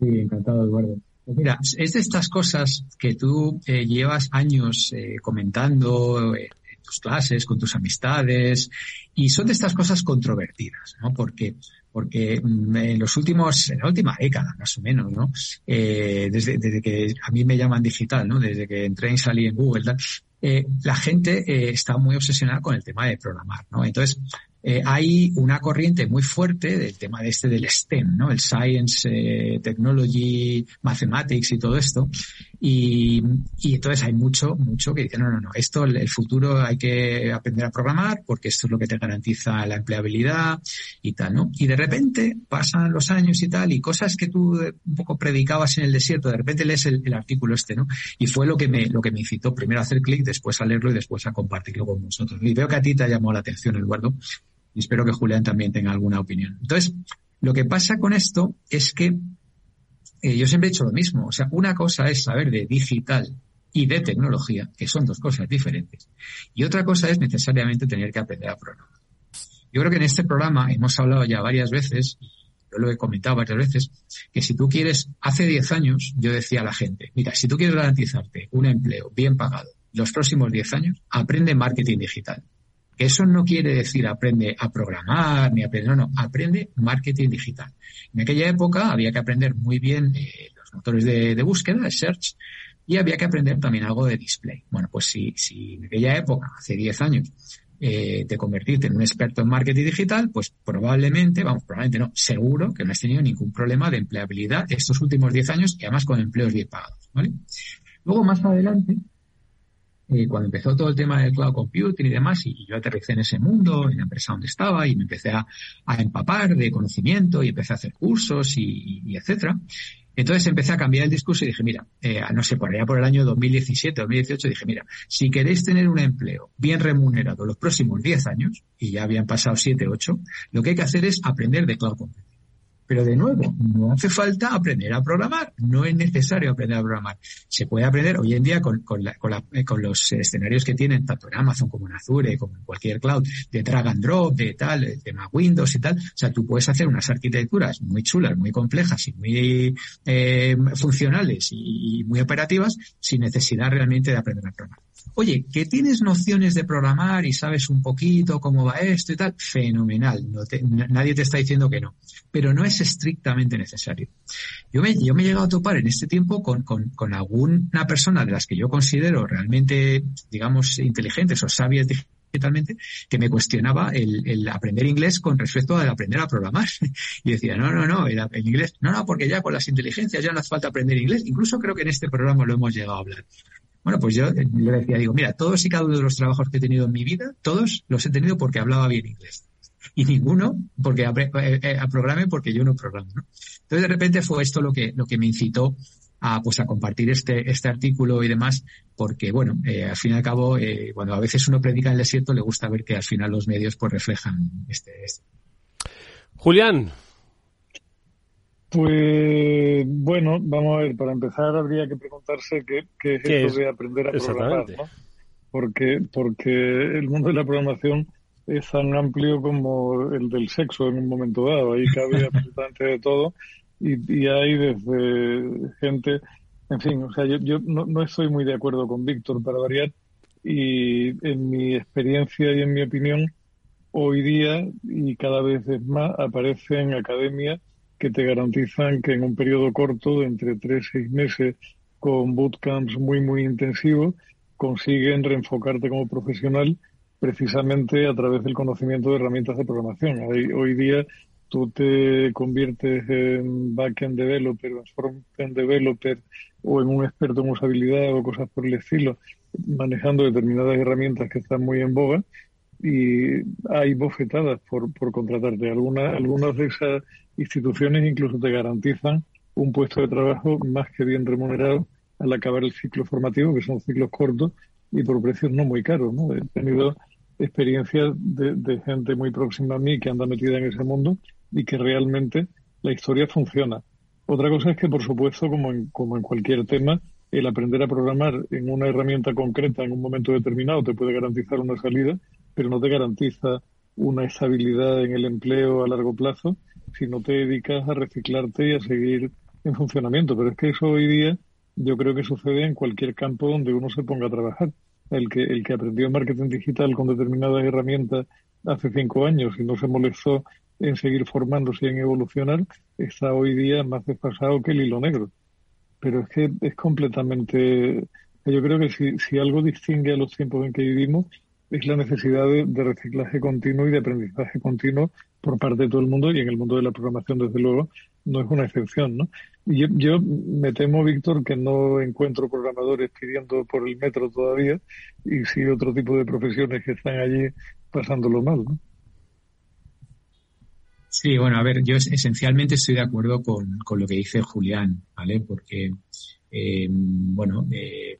Sí, encantado, Eduardo. Pues mira, es de estas cosas que tú eh, llevas años eh, comentando, eh, tus clases, con tus amistades, y son de estas cosas controvertidas, ¿no? Porque porque mm, en los últimos, en la última década, más o menos, ¿no? Eh, desde, desde que a mí me llaman digital, ¿no? Desde que entré y salí en Google, eh, la gente eh, está muy obsesionada con el tema de programar, ¿no? Entonces, eh, hay una corriente muy fuerte del tema de este del STEM, ¿no? El Science, Technology, Mathematics y todo esto. Y, y, entonces hay mucho, mucho que dice, no, no, no, esto, el, futuro hay que aprender a programar porque esto es lo que te garantiza la empleabilidad y tal, ¿no? Y de repente pasan los años y tal y cosas que tú un poco predicabas en el desierto, de repente lees el, el artículo este, ¿no? Y fue lo que me, lo que me incitó primero a hacer clic, después a leerlo y después a compartirlo con vosotros. Y veo que a ti te ha llamado la atención, Eduardo y espero que Julián también tenga alguna opinión. Entonces, lo que pasa con esto es que eh, yo siempre he dicho lo mismo. O sea, una cosa es saber de digital y de tecnología, que son dos cosas diferentes. Y otra cosa es necesariamente tener que aprender a programar. Yo creo que en este programa hemos hablado ya varias veces, yo lo he comentado varias veces, que si tú quieres, hace 10 años yo decía a la gente, mira, si tú quieres garantizarte un empleo bien pagado los próximos 10 años, aprende marketing digital. Eso no quiere decir aprende a programar, ni aprende, no, no, aprende marketing digital. En aquella época había que aprender muy bien eh, los motores de, búsqueda, search, y había que aprender también algo de display. Bueno, pues si, si en aquella época, hace 10 años, eh, de convertirte en un experto en marketing digital, pues probablemente, vamos, probablemente no, seguro que no has tenido ningún problema de empleabilidad estos últimos 10 años y además con empleos bien pagados, ¿vale? Luego, más adelante, eh, cuando empezó todo el tema del cloud computing y demás, y, yo aterricé en ese mundo, en la empresa donde estaba, y me empecé a, empapar de conocimiento y empecé a hacer cursos y, y etcétera. Entonces empecé a cambiar el discurso y dije, mira, eh, no sé, por allá por el año 2017, 2018, dije, mira, si queréis tener un empleo bien remunerado los próximos 10 años, y ya habían pasado 7, 8, lo que hay que hacer es aprender de cloud computing. Pero de nuevo, no hace falta aprender a programar, no es necesario aprender a programar. Se puede aprender hoy en día con, con, eh, los escenarios que tienen tanto en Amazon como en Azure, como en cualquier cloud, de drag and drop, de tal, de tema Windows y tal. O sea, tú puedes hacer unas arquitecturas muy chulas, muy complejas y muy eh, funcionales y muy operativas sin necesidad realmente de aprender a programar. Oye, que tienes nociones de programar y sabes un poquito cómo va esto y tal, fenomenal. nadie te está diciendo que no. Pero no es estrictamente necesario. Yo me, he llegado a topar en este tiempo con, alguna persona de las que yo considero realmente, digamos, inteligentes o sabias digitalmente, que me cuestionaba el, aprender inglés con respecto al aprender a programar. Y decía, no, no, no, el, inglés, no, no, porque ya con las inteligencias ya no hace falta aprender inglés. Incluso creo que en este programa lo hemos llegado a hablar. Bueno, pues yo le decía, digo, mira, todos y cada uno de los trabajos que he tenido en mi vida, todos los he tenido porque hablaba bien inglés. Y ninguno porque eh, eh, a, programe porque yo no programo, ¿no? Entonces de repente fue esto lo que, lo que me incitó a, pues a compartir este, este artículo y demás, porque bueno, eh, al fin y al cabo, cuando a veces uno predica en el desierto, le gusta ver que al final los medios pues reflejan este. este. Julián, pues bueno, vamos a ver, para empezar habría que preguntarse qué, es esto de aprender a programar, ¿no? Porque, porque el mundo de la programación es tan amplio como el del sexo en un momento dado, ahí cabe absolutamente de todo y, y hay desde gente, en fin, o sea, yo, yo no, no estoy muy de acuerdo con Víctor para variar y en mi experiencia y en mi opinión, hoy día y cada vez es más aparecen academias que te garantizan que en un periodo corto, de entre tres y seis meses, con bootcamps muy, muy intensivos, consiguen reenfocarte como profesional precisamente a través del conocimiento de herramientas de programación. Hoy, día tú te conviertes en backend developer en frontend developer o en un experto en usabilidad o cosas por el estilo, manejando determinadas herramientas que están muy en boga y hay bofetadas por, por contratarte. Algunas, algunas de esas instituciones incluso te garantizan un puesto de trabajo más que bien remunerado al acabar el ciclo formativo, que son ciclos cortos y por precios no muy caros. ¿no? He tenido experiencias de, gente muy próxima a mí que anda metida en ese mundo y que realmente la historia funciona. Otra cosa es que, por supuesto, como en, como en cualquier tema, el aprender a programar en una herramienta concreta en un momento determinado te puede garantizar una salida, pero no te garantiza una estabilidad en el empleo a largo plazo si no te dedicas a reciclarte y a seguir en funcionamiento. Pero es que eso hoy día yo creo que sucede en cualquier campo donde uno se ponga a trabajar. El que, el que aprendió marketing digital con determinadas herramientas hace cinco años y no se molestó en seguir formándose y en evolucionar, está hoy día más desfasado que el hilo negro. Pero es que es completamente... Yo creo que si, si algo distingue a los tiempos en que vivimos es la necesidad de, reciclaje continuo y de aprendizaje continuo por parte de todo el mundo y en el mundo de la programación, desde luego, no es una excepción, ¿no? Yo, yo me temo, Víctor, que no encuentro programadores pidiendo por el metro todavía y sí otro tipo de profesiones que están allí pasándolo mal, ¿no? Sí, bueno, a ver, yo esencialmente estoy de acuerdo con, con lo que dice Julián, ¿vale? Porque, eh, bueno, eh,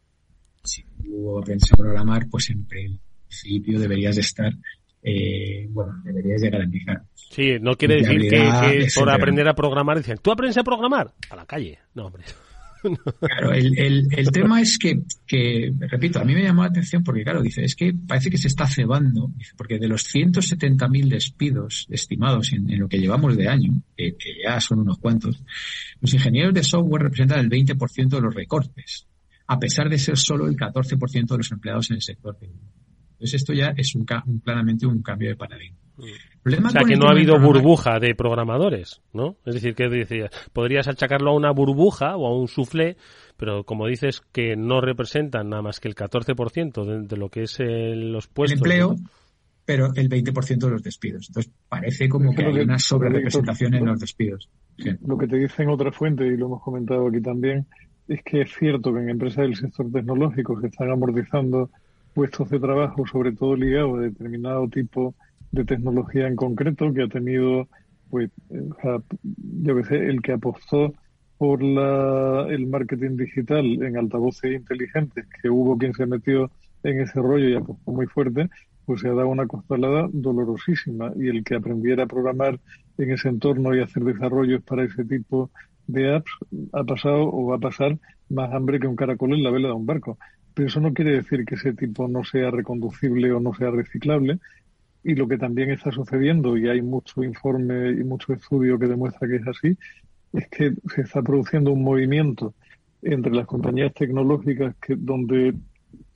si tú aprendes programar, pues siempre principio deberías de estar, eh, bueno, deberías de garantizar. Sí, no quiere decir que, por aprender a programar dicen, ¿tú aprendes a programar? A la calle. No, hombre. Claro, el, el, tema es que, que, repito, a mí me llamó la atención porque, claro, dice, es que parece que se está cebando, porque de los 170.000 despidos estimados en, lo que llevamos de año, que, ya son unos cuantos, los ingenieros de software representan el 20% de los recortes, a pesar de ser solo el 14% de los empleados en el sector entonces esto ya es un, claramente un cambio de paradigma. Mm. o sea, que no ha habido burbuja de programadores, ¿no? Es decir, que decía, podrías achacarlo a una burbuja o a un soufflé, pero como dices que no representan nada más que el 14% de, de lo que es los puestos. El empleo. pero el 20% de los despidos. Entonces, parece como que hay una sobrerepresentación en los despidos. Lo que te dicen otras fuentes, y lo hemos comentado aquí también, es que es cierto que en empresas del sector tecnológico se están amortizando puestos de trabajo, sobre todo ligados a determinado tipo de tecnología en concreto, que ha tenido, pues, yo que sé, el que apostó por la, el marketing digital en altavoces inteligentes, que hubo quien se metió en ese rollo y apostó muy fuerte, pues se ha dado una costalada dolorosísima. Y el que aprendiera a programar en ese entorno y hacer desarrollos para ese tipo de apps ha pasado o va a pasar más hambre que un caracol en la vela de un barco. Pero eso no quiere decir que ese tipo no sea reconducible o no sea reciclable. Y lo que también está sucediendo, y hay mucho informe y mucho estudio que demuestra que es así, es que se está produciendo un movimiento entre las compañías tecnológicas que donde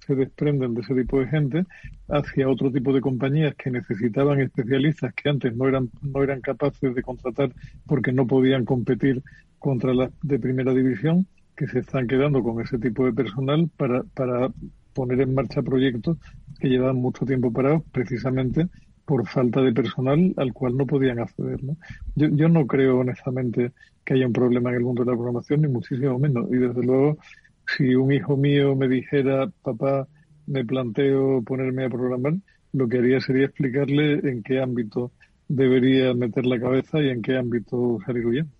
se desprenden de ese tipo de gente hacia otro tipo de compañías que necesitaban especialistas que antes no eran no eran capaces de contratar porque no podían competir contra las de primera división que se están quedando con ese tipo de personal para, para poner en marcha proyectos que llevan mucho tiempo parados precisamente por falta de personal al cual no podían acceder. ¿no? Yo, yo no creo honestamente que haya un problema en el mundo de la programación, ni muchísimo menos. Y desde luego si un hijo mío me dijera, papá, me planteo ponerme a programar, lo que haría sería explicarle en qué ámbito debería meter la cabeza y en qué ámbito salir huyendo.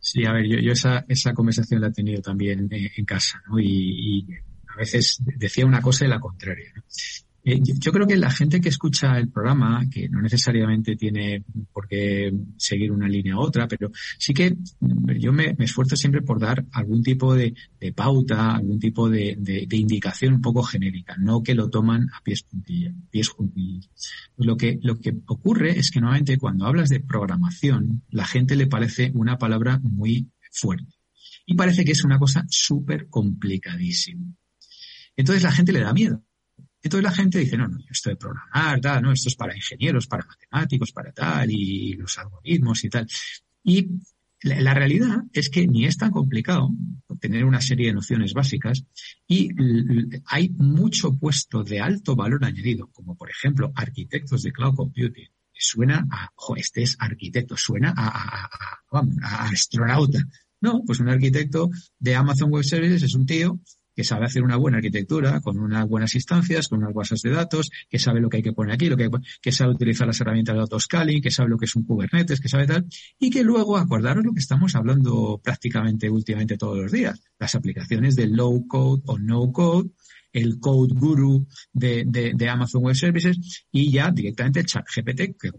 Sí, a ver, yo, yo esa, esa conversación la he tenido también en, casa, ¿no? Y, y, a veces decía una cosa y la contraria. ¿no? Eh, yo creo que la gente que escucha el programa, que no necesariamente tiene por qué seguir una línea u otra, pero sí que yo me, esfuerzo siempre por dar algún tipo de, pauta, algún tipo de, indicación un poco genérica, no que lo toman a pies juntillas. Pies juntillas. Lo que, lo que ocurre es que normalmente cuando hablas de programación, la gente le parece una palabra muy fuerte. Y parece que es una cosa súper complicadísima. Entonces la gente le da miedo entonces la gente dice, no, no, esto de programar, tal, no, esto es para ingenieros, para matemáticos, para tal, y los algoritmos y tal. Y la, realidad es que ni es tan complicado tener una serie de nociones básicas y hay mucho puesto de alto valor añadido, como por ejemplo arquitectos de cloud computing. Suena a, ojo, este es arquitecto, suena a, vamos, a astronauta. No, pues un arquitecto de Amazon Web Services es un tío que sabe hacer una buena arquitectura con unas buenas instancias, con unas bases de datos, que sabe lo que hay que poner aquí, lo que, que sabe utilizar las herramientas de autoscaling, que sabe lo que es un Kubernetes, que sabe tal, y que luego acordaros lo que estamos hablando prácticamente últimamente todos los días, las aplicaciones de low code o no code, el code guru de, de, de Amazon Web Services y ya directamente el chat GPT, que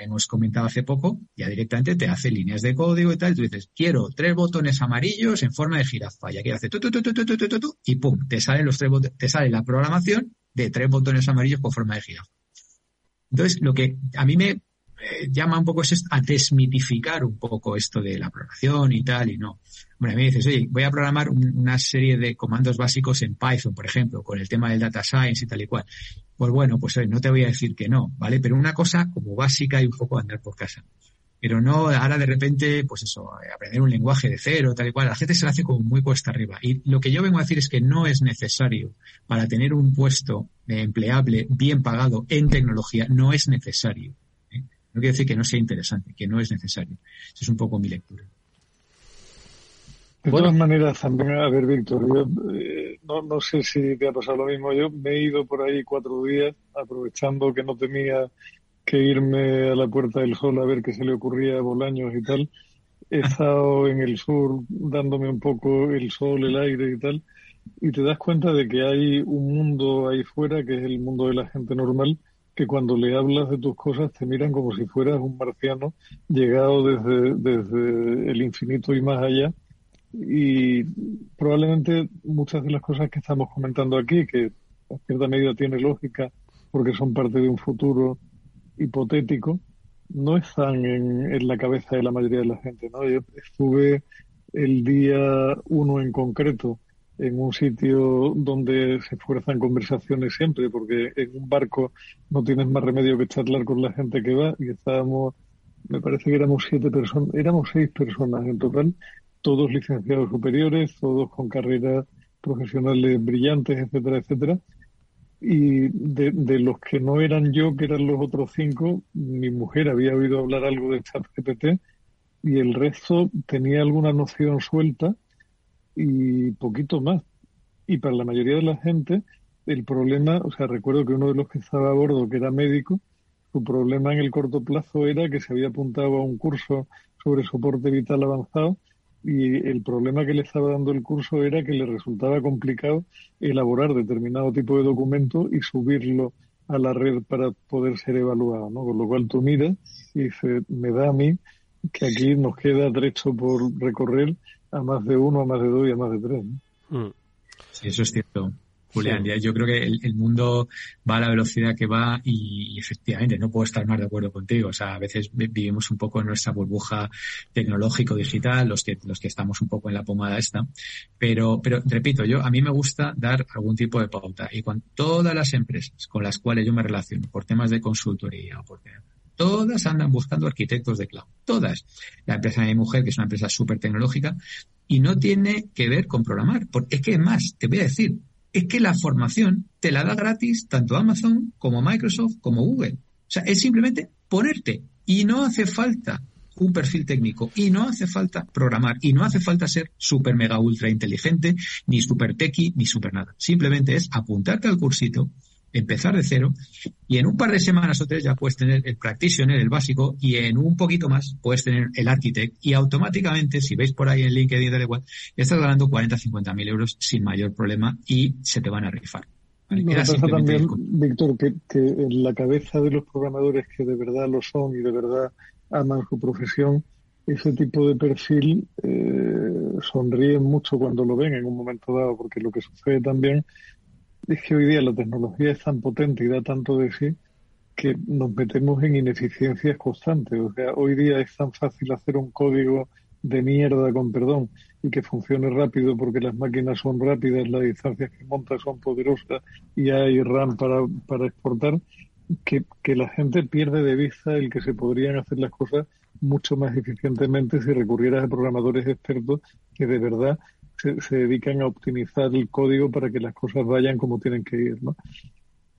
hemos comentado hace poco, ya directamente te hace líneas de código y tal, y tú dices, quiero tres botones amarillos en forma de jirafa, y aquí hace tu, tu, tu, tu, y pum, te salen los tres te sale la programación de tres botones amarillos con forma de jirafa. Entonces, lo que a mí me eh, llama un poco a desmitificar un poco esto de la programación y tal, y no. Bueno, a mí me dices, oye, voy a programar una serie de comandos básicos en Python, por ejemplo, con el tema del data science y tal y cual. Pues bueno, pues no te voy a decir que no, ¿vale? Pero una cosa como básica y un poco andar por casa. Pero no ahora de repente, pues eso, aprender un lenguaje de cero, tal y cual. La gente se lo hace como muy cuesta arriba. Y lo que yo vengo a decir es que no es necesario para tener un puesto empleable bien pagado en tecnología, no es necesario. No quiere decir que no sea interesante, que no es necesario. Esa es un poco mi lectura. De todas maneras, también, a ver, Víctor, yo eh, no, no sé si te ha pasado lo mismo. Yo me he ido por ahí cuatro días, aprovechando que no tenía que irme a la Puerta del Sol a ver qué se le ocurría a Bolaños y tal. He estado en el sur dándome un poco el sol, el aire y tal, y te das cuenta de que hay un mundo ahí fuera, que es el mundo de la gente normal, que cuando le hablas de tus cosas te miran como si fueras un marciano llegado desde, desde el infinito y más allá y probablemente muchas de las cosas que estamos comentando aquí, que a cierta medida tiene lógica porque son parte de un futuro hipotético, no están en, en la cabeza de la mayoría de la gente. ¿no? Yo estuve el día uno en concreto en un sitio donde se esfuerzan conversaciones siempre, porque en un barco no tienes más remedio que charlar con la gente que va, y estábamos, me parece que éramos siete personas, éramos seis personas en total, todos licenciados superiores, todos con carreras profesionales brillantes, etcétera, etcétera. y de, de, los que no eran yo, que eran los otros cinco, mi mujer había oído hablar algo de ChatGPT y el resto tenía alguna noción suelta y poquito más. Y para la mayoría de la gente, el problema, o sea, recuerdo que uno de los que estaba a bordo, que era médico, su problema en el corto plazo era que se había apuntado a un curso sobre soporte vital avanzado y el problema que le estaba dando el curso era que le resultaba complicado elaborar determinado tipo de documento y subirlo a la red para poder ser evaluado, ¿no? Con lo cual tú miras y dices, me da a mí que aquí nos queda trecho por recorrer a más de uno, a más de dos y a más de tres. Mm. Sí, eso es cierto. Julián, yo creo que el, mundo va a la velocidad que va y, efectivamente no puedo estar más de acuerdo contigo. O sea, a veces vivimos un poco en nuestra burbuja tecnológico-digital, los que, los que estamos un poco en la pomada esta. Pero, pero repito, yo, a mí me gusta dar algún tipo de pauta y con todas las empresas con las cuales yo me relaciono por temas de consultoría o por Todas andan buscando arquitectos de cloud. Todas. La empresa de mi mujer, que es una empresa súper tecnológica, y no tiene que ver con programar. Porque es que más, te voy a decir, es que la formación te la da gratis tanto Amazon como Microsoft como Google. O sea, es simplemente ponerte y no hace falta un perfil técnico y no hace falta programar y no hace falta ser súper mega ultra inteligente ni súper techy ni súper nada. Simplemente es apuntarte al cursito, empezar de cero y en un par de semanas o tres ya puedes tener el practitioner, el básico, y en un poquito más puedes tener el architect y automáticamente, si veis por ahí en LinkedIn, da igual, estás ganando 40, 50 mil euros sin mayor problema y se te van a rifar. Me pasa también, Víctor, que, en la cabeza de los programadores que de verdad lo son y de verdad aman su profesión, ese tipo de perfil eh, sonríen mucho cuando lo ven en un momento dado, porque lo que sucede también es que hoy día la tecnología es tan potente y da tanto de sí que nos metemos en ineficiencias constantes. O sea, hoy día es tan fácil hacer un código de mierda, con perdón, y que funcione rápido porque las máquinas son rápidas, las distancias que monta son poderosas y hay RAM para, para exportar, que, que la gente pierde de vista el que se podrían hacer las cosas mucho más eficientemente si recurrieras a programadores expertos que de verdad se, dedican a optimizar el código para que las cosas vayan como tienen que ir, ¿no?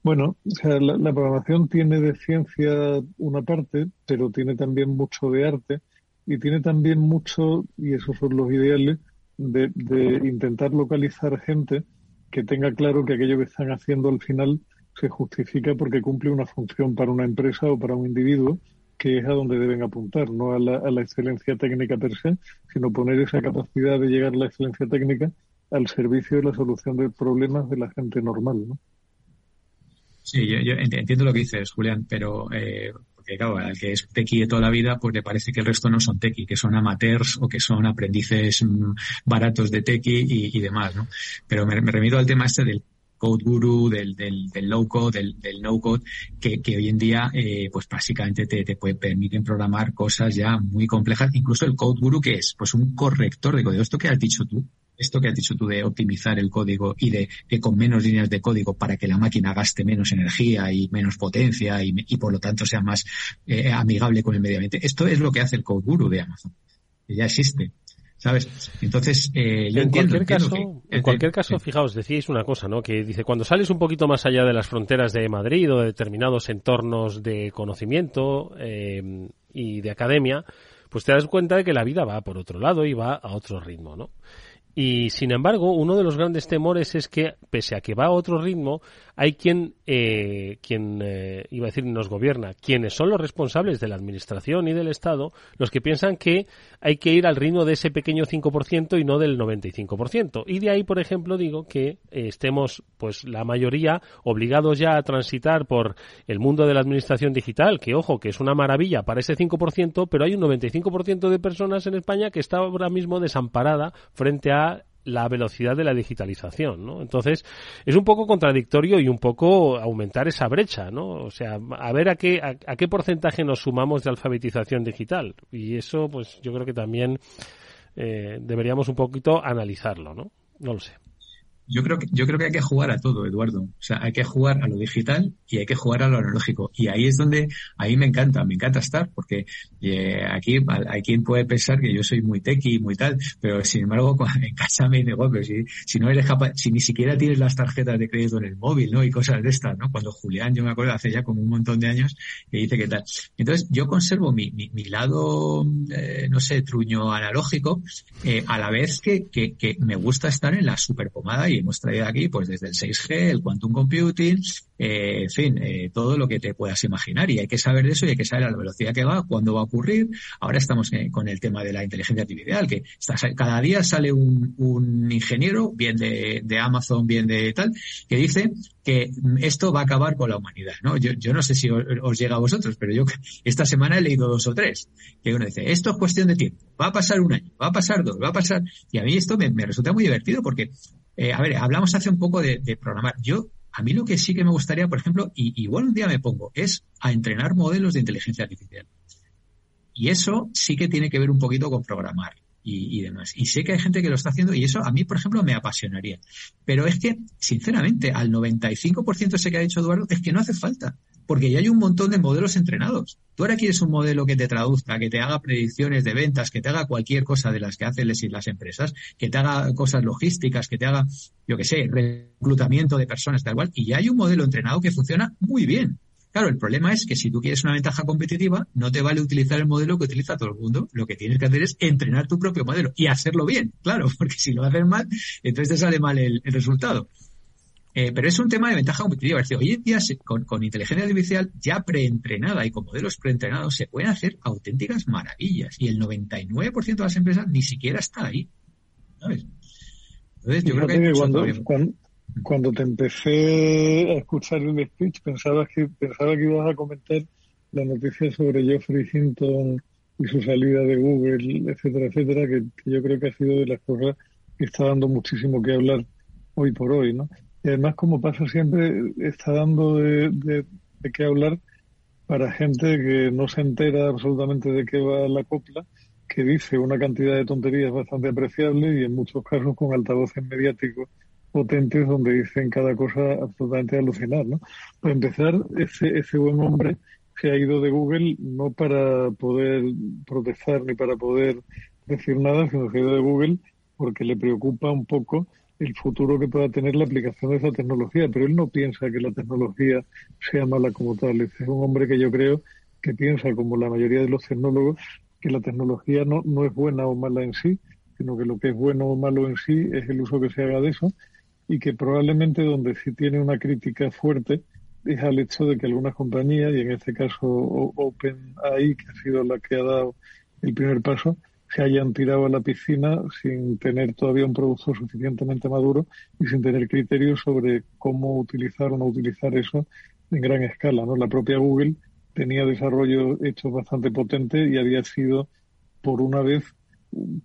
Bueno, o sea, la, programación tiene de ciencia una parte, pero tiene también mucho de arte y tiene también mucho, y esos son los ideales, de, de intentar localizar gente que tenga claro que aquello que están haciendo al final se justifica porque cumple una función para una empresa o para un individuo que es a donde deben apuntar, no a la, a la excelencia técnica per se, sino poner esa capacidad de llegar a la excelencia técnica al servicio de la solución de problemas de la gente normal, ¿no? Sí, yo, entiendo lo que dices, Julián, pero eh, porque claro, al que es tequi de toda la vida, pues le parece que el resto no son tequi, que son amateurs o que son aprendices mm, baratos de tequi y, y demás, ¿no? Pero me, me, remito al tema este del code guru, del, del, del low code, del, del no code, que, que hoy en día, eh, pues básicamente te, te puede, permiten programar cosas ya muy complejas. Incluso el code guru, que es? Pues un corrector de código. Esto que has dicho tú, esto que has dicho tú de optimizar el código y de que con menos líneas de código para que la máquina gaste menos energía y menos potencia y, y por lo tanto sea más eh, amigable con el medio ambiente. Esto es lo que hace el Code Guru de Amazon. Ya existe. ¿Sabes? Entonces, eh, yo en entiendo, cualquier caso, en cualquier caso, fijaos, decíais una cosa, ¿no? Que dice, cuando sales un poquito más allá de las fronteras de Madrid o de determinados entornos de conocimiento eh, y de academia, pues te das cuenta de que la vida va por otro lado y va a otro ritmo, ¿no? Y sin embargo, uno de los grandes temores es que, pese a que va a otro ritmo, hay quien, eh, quien eh, iba a decir, nos gobierna, quienes son los responsables de la administración y del Estado, los que piensan que hay que ir al ritmo de ese pequeño 5% y no del 95%. Y de ahí, por ejemplo, digo que eh, estemos, pues, la mayoría obligados ya a transitar por el mundo de la administración digital, que ojo, que es una maravilla para ese 5%, pero hay un 95% de personas en España que está ahora mismo desamparada frente a la velocidad de la digitalización, ¿no? Entonces, es un poco contradictorio y un poco aumentar esa brecha, ¿no? O sea, a ver a qué, a, qué porcentaje nos sumamos de alfabetización digital. Y eso, pues, yo creo que también eh, deberíamos un poquito analizarlo, ¿no? No lo sé. Yo creo que yo creo que hay que jugar a todo, Eduardo. O sea, hay que jugar a lo digital y hay que jugar a lo analógico. Y ahí es donde ahí me encanta, me encanta estar, porque eh, aquí hay quien puede pensar que yo soy muy tequi, muy tal, pero sin embargo en casa me digo, pero si, si no eres capaz, si ni siquiera tienes las tarjetas de crédito en el móvil, ¿no? Y cosas de estas, ¿no? Cuando Julián, yo me acuerdo hace ya como un montón de años, que dice que tal. Entonces, yo conservo mi, mi, mi lado, eh, no sé, truño analógico, eh, a la vez que, que, que me gusta estar en la superpomada y hemos traído aquí pues desde el 6G, el quantum computing, eh, en fin, eh, todo lo que te puedas imaginar y hay que saber de eso y hay que saber a la velocidad que va, cuándo va a ocurrir. Ahora estamos eh, con el tema de la inteligencia artificial, que cada día sale un, ingeniero, bien de, Amazon, bien de tal, que dice que esto va a acabar con la humanidad, ¿no? Yo, yo no sé si os, llega a vosotros, pero yo esta semana he leído dos o tres, que uno dice, esto es cuestión de tiempo, va a pasar un año, va a pasar dos, va a pasar, y a mí esto me resulta muy divertido porque eh, a ver, hablamos hace un poco de, programar. Yo, a mí lo que sí que me gustaría, por ejemplo, y igual un día me pongo, es a entrenar modelos de inteligencia artificial. Y eso sí que tiene que ver un poquito con programar y, demás. Y sé que hay gente que lo está haciendo y eso a mí, por ejemplo, me apasionaría. Pero es que, sinceramente, al 95% sé que ha dicho Eduardo, es que no hace falta porque ya hay un montón de modelos entrenados. Tú ahora quieres un modelo que te traduzca, que te haga predicciones de ventas, que te haga cualquier cosa de las que hacen las empresas, que te haga cosas logísticas, que te haga, yo qué sé, reclutamiento de personas, tal cual. Y ya hay un modelo entrenado que funciona muy bien. Claro, el problema es que si tú quieres una ventaja competitiva, no te vale utilizar el modelo que utiliza todo el mundo. Lo que tienes que hacer es entrenar tu propio modelo y hacerlo bien, claro, porque si lo haces mal, entonces te sale mal el resultado. Eh, pero es un tema de ventaja competitiva. Es decir, hoy en día con, inteligencia artificial ya preentrenada y con modelos preentrenados se pueden hacer auténticas maravillas y el 99% de las empresas ni siquiera está ahí. ¿sabes? Entonces, yo creo que, cuando, cuando, te empecé a escuchar el speech pensaba que pensaba que ibas a comentar la noticia sobre Geoffrey Hinton y su salida de Google, etcétera, etcétera, que, que yo creo que ha sido de las cosas que está dando muchísimo que hablar hoy por hoy, ¿no? Y además, como pasa siempre, está dando de, de, qué hablar para gente que no se entera absolutamente de qué va la copla, que dice una cantidad de tonterías bastante apreciable y en muchos casos con altavoces mediáticos potentes donde dicen cada cosa absolutamente alucinar, ¿no? Para empezar, ese, ese buen hombre se ha ido de Google no para poder protestar ni para poder decir nada, sino que ha ido de Google porque le preocupa un poco el futuro que pueda tener la aplicación de esa tecnología, pero él no piensa que la tecnología sea mala como tal. Es un hombre que yo creo que piensa, como la mayoría de los tecnólogos, que la tecnología no, no es buena o mala en sí, sino que lo que es bueno o malo en sí es el uso que se haga de eso y que probablemente donde sí tiene una crítica fuerte es al hecho de que algunas compañías, y en este caso OpenAI, que ha sido la que ha dado el primer paso, se hayan tirado a la piscina sin tener todavía un producto suficientemente maduro y sin tener criterios sobre cómo utilizar o no utilizar eso en gran escala. ¿no? La propia Google tenía desarrollo hecho bastante potente y había sido por una vez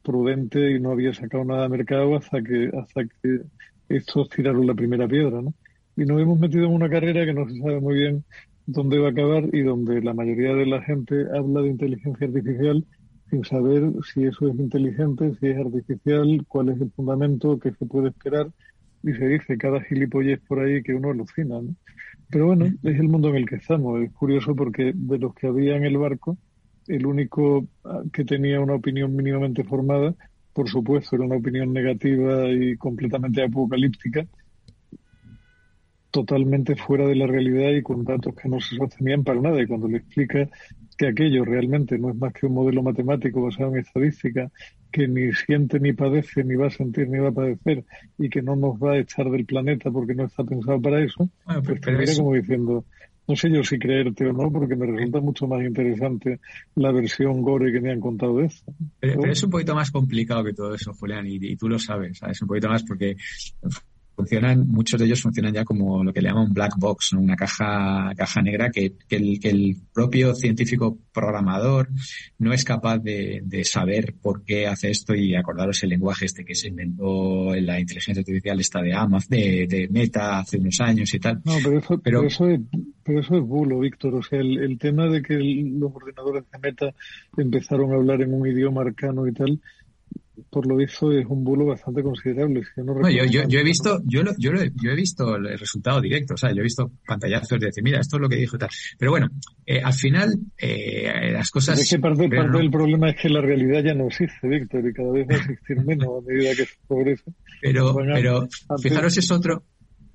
prudente y no había sacado nada de mercado hasta que hasta que estos tiraron la primera piedra, ¿no? Y nos hemos metido en una carrera que no se sabe muy bien dónde va a acabar y donde la mayoría de la gente habla de inteligencia artificial sin saber si eso es inteligente, si es artificial, cuál es el fundamento, qué se puede esperar, y se dice cada gilipollez por ahí que uno alucina, ¿no? Pero bueno, es el mundo en el que estamos. Es curioso porque de los que había en el barco, el único ah, que tenía una opinión mínimamente formada, por supuesto, era una opinión negativa y completamente apocalíptica, totalmente fuera de la realidad y con datos que no se sostenían para nada. Y cuando le explica que aquello realmente no es más que un modelo matemático basado en estadística que ni siente ni padece, ni va a sentir ni va a padecer y que no nos va a echar del planeta porque no está pensado para eso, pues te mira como diciendo, no sé yo si creerte o no, porque me resulta mucho más interesante la versión gore que me han contado de esto. Pero, es un poquito más complicado que todo eso, Julián, y, y tú lo sabes, ¿sabes? Un poquito más porque funcionan, muchos de ellos funcionan ya como lo que le llaman black box, una caja, caja negra que, que, el, que el propio científico programador no es capaz de, de, saber por qué hace esto y acordaros el lenguaje este que se inventó en la inteligencia artificial esta de Amaz, de, de Meta hace unos años y tal. No, pero eso, pero, eso, es, pero eso es bulo, Víctor. O sea, el, el tema de que los ordenadores de Meta empezaron a hablar en un idioma arcano y tal, por lo visto es un bulo bastante considerable. yo, he visto, yo, yo, he visto el resultado directo, o sea, yo he visto pantallazos de decir, mira, esto es lo que dijo tal. Pero bueno, eh, al final, eh, las cosas... Es que parte, del problema es que la realidad ya no existe, Víctor, y cada vez va a existir menos a medida que se progresa. Pero, pero fijaros, es otro,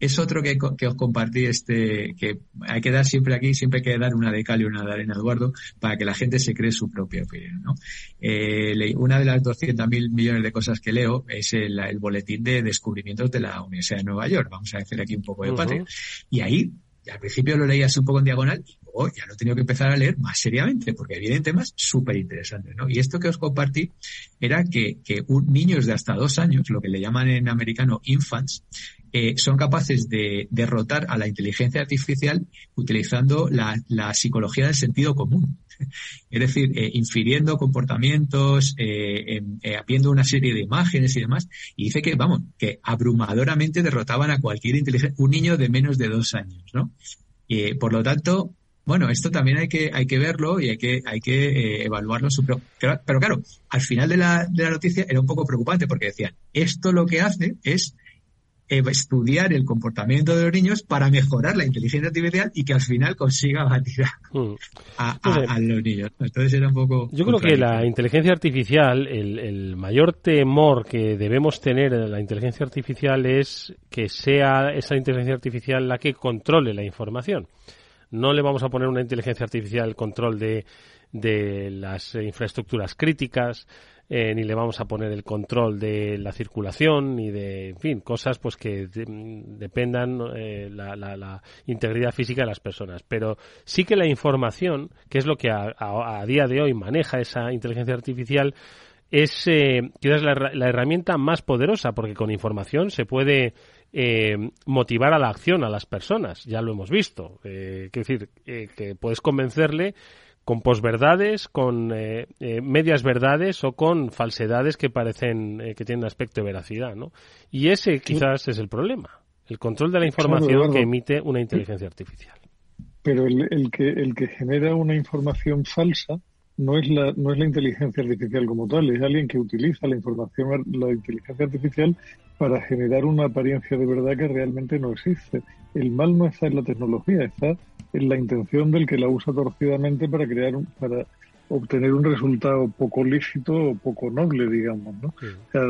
es otro que, que, os compartí, este, que hay que dar siempre aquí, siempre hay que dar una de cal y una de arena, Eduardo, para que la gente se cree su propia opinión, ¿no? Eh, una de las 200.000 millones de cosas que leo es el, el, boletín de descubrimientos de la Universidad de Nueva York. Vamos a decir aquí un poco de patria. Y ahí, al principio lo leí así un poco en diagonal y luego ya lo he tenido que empezar a leer más seriamente porque vienen temas súper interesantes, ¿no? Y esto que os compartí era que, que un, niños de hasta dos años, lo que le llaman en americano infants, eh, son capaces de derrotar a la inteligencia artificial utilizando la, psicología del sentido común. Es decir, eh, infiriendo comportamientos, eh, viendo una serie de imágenes y demás. Y dice que, vamos, que abrumadoramente derrotaban a cualquier inteligencia, un niño de menos de dos años, ¿no? Y, por lo tanto, bueno, esto también hay que, hay que verlo y hay que, hay que evaluarlo. Pero, pero, claro, al final de la, de la noticia era un poco preocupante porque decían, esto lo que hace es estudiar el comportamiento de los niños para mejorar la inteligencia artificial y que al final consiga batir mm. a, los niños. Entonces era un poco. Yo creo que la inteligencia artificial, el, el, mayor temor que debemos tener en la inteligencia artificial es que sea esa inteligencia artificial la que controle la información. No le vamos a poner una inteligencia artificial el control de, de las infraestructuras críticas, eh, ni le vamos a poner el control de la circulación ni de, en fin, cosas pues que dependan eh, la, la, integridad física de las personas. Pero sí que la información, que es lo que a, día de hoy maneja esa inteligencia artificial, es eh, quizás la, la, herramienta más poderosa, porque con información se puede eh, motivar a la acción a las personas. Ya lo hemos visto. Eh, decir, que puedes convencerle con posverdades, con eh, eh, medias verdades o con falsedades que parecen eh, que tienen aspecto de veracidad, ¿no? Y ese quizás es el problema, el control de la información que emite una inteligencia artificial. Pero el, el, que el que genera una información falsa no es la no es la inteligencia artificial como tal, es alguien que utiliza la información la inteligencia artificial para generar una apariencia de verdad que realmente no existe. El mal no está en la tecnología, está la intención del que la usa torcidamente para crear para obtener un resultado poco lícito o poco noble, digamos, ¿no? O sea,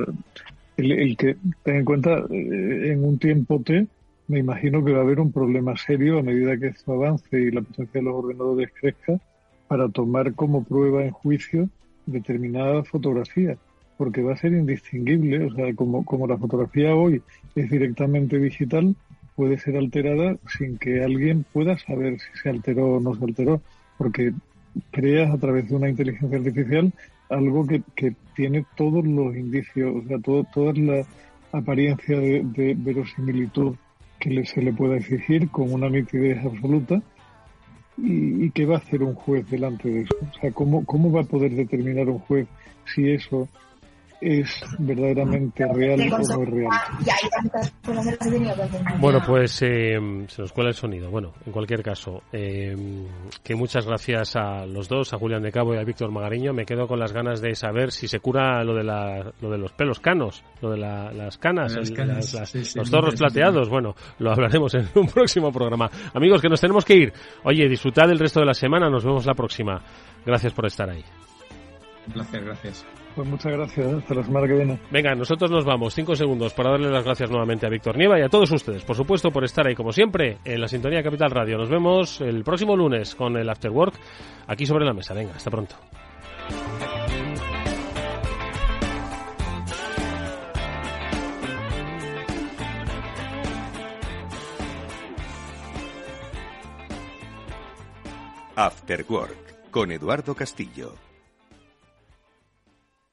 el, que ten en cuenta eh, en un tiempo T me imagino que va a haber un problema serio a medida que esto avance y la potencia de los ordenadores crezca para tomar como prueba en juicio determinada fotografía, porque va a ser indistinguible, o sea, como, como la fotografía hoy es directamente digital, puede ser alterada sin que alguien pueda saber si se alteró o no se alteró, porque creas a través de una inteligencia artificial algo que, que tiene todos los indicios, o sea, todo, toda la apariencia de, verosimilitud que se le pueda exigir con una nitidez absoluta. ¿Y, ¿Y qué va a hacer un juez delante de eso? O sea, ¿cómo, ¿cómo va a poder determinar un juez si eso es verdaderamente real o no es real. Bueno, pues eh, se nos cuela el sonido. Bueno, en cualquier caso, eh, que muchas gracias a los dos, a Julián de Cabo y a Víctor Magariño. Me quedo con las ganas de saber si se cura lo de, la, lo de los pelos canos, lo de las canas, los zorros plateados. Bueno, lo hablaremos en un próximo programa. Amigos, que nos tenemos que ir. Oye, disfrutad el resto de la semana. Nos vemos la próxima. Gracias por estar ahí. Un placer, gracias. Pues muchas gracias, hasta la semana que viene. Venga, nosotros nos vamos. Cinco segundos para darle las gracias nuevamente a Víctor Nieva y a todos ustedes, por supuesto, por estar ahí, como siempre, en la sintonía Capital Radio. Nos vemos el próximo lunes con el After Work aquí sobre la mesa. Venga, hasta pronto. After Work con Eduardo Castillo.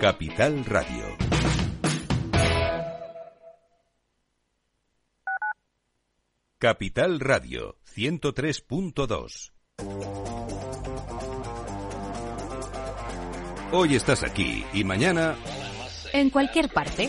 Capital Radio. Capital Radio 103.2. Hoy estás aquí y mañana... En cualquier parte.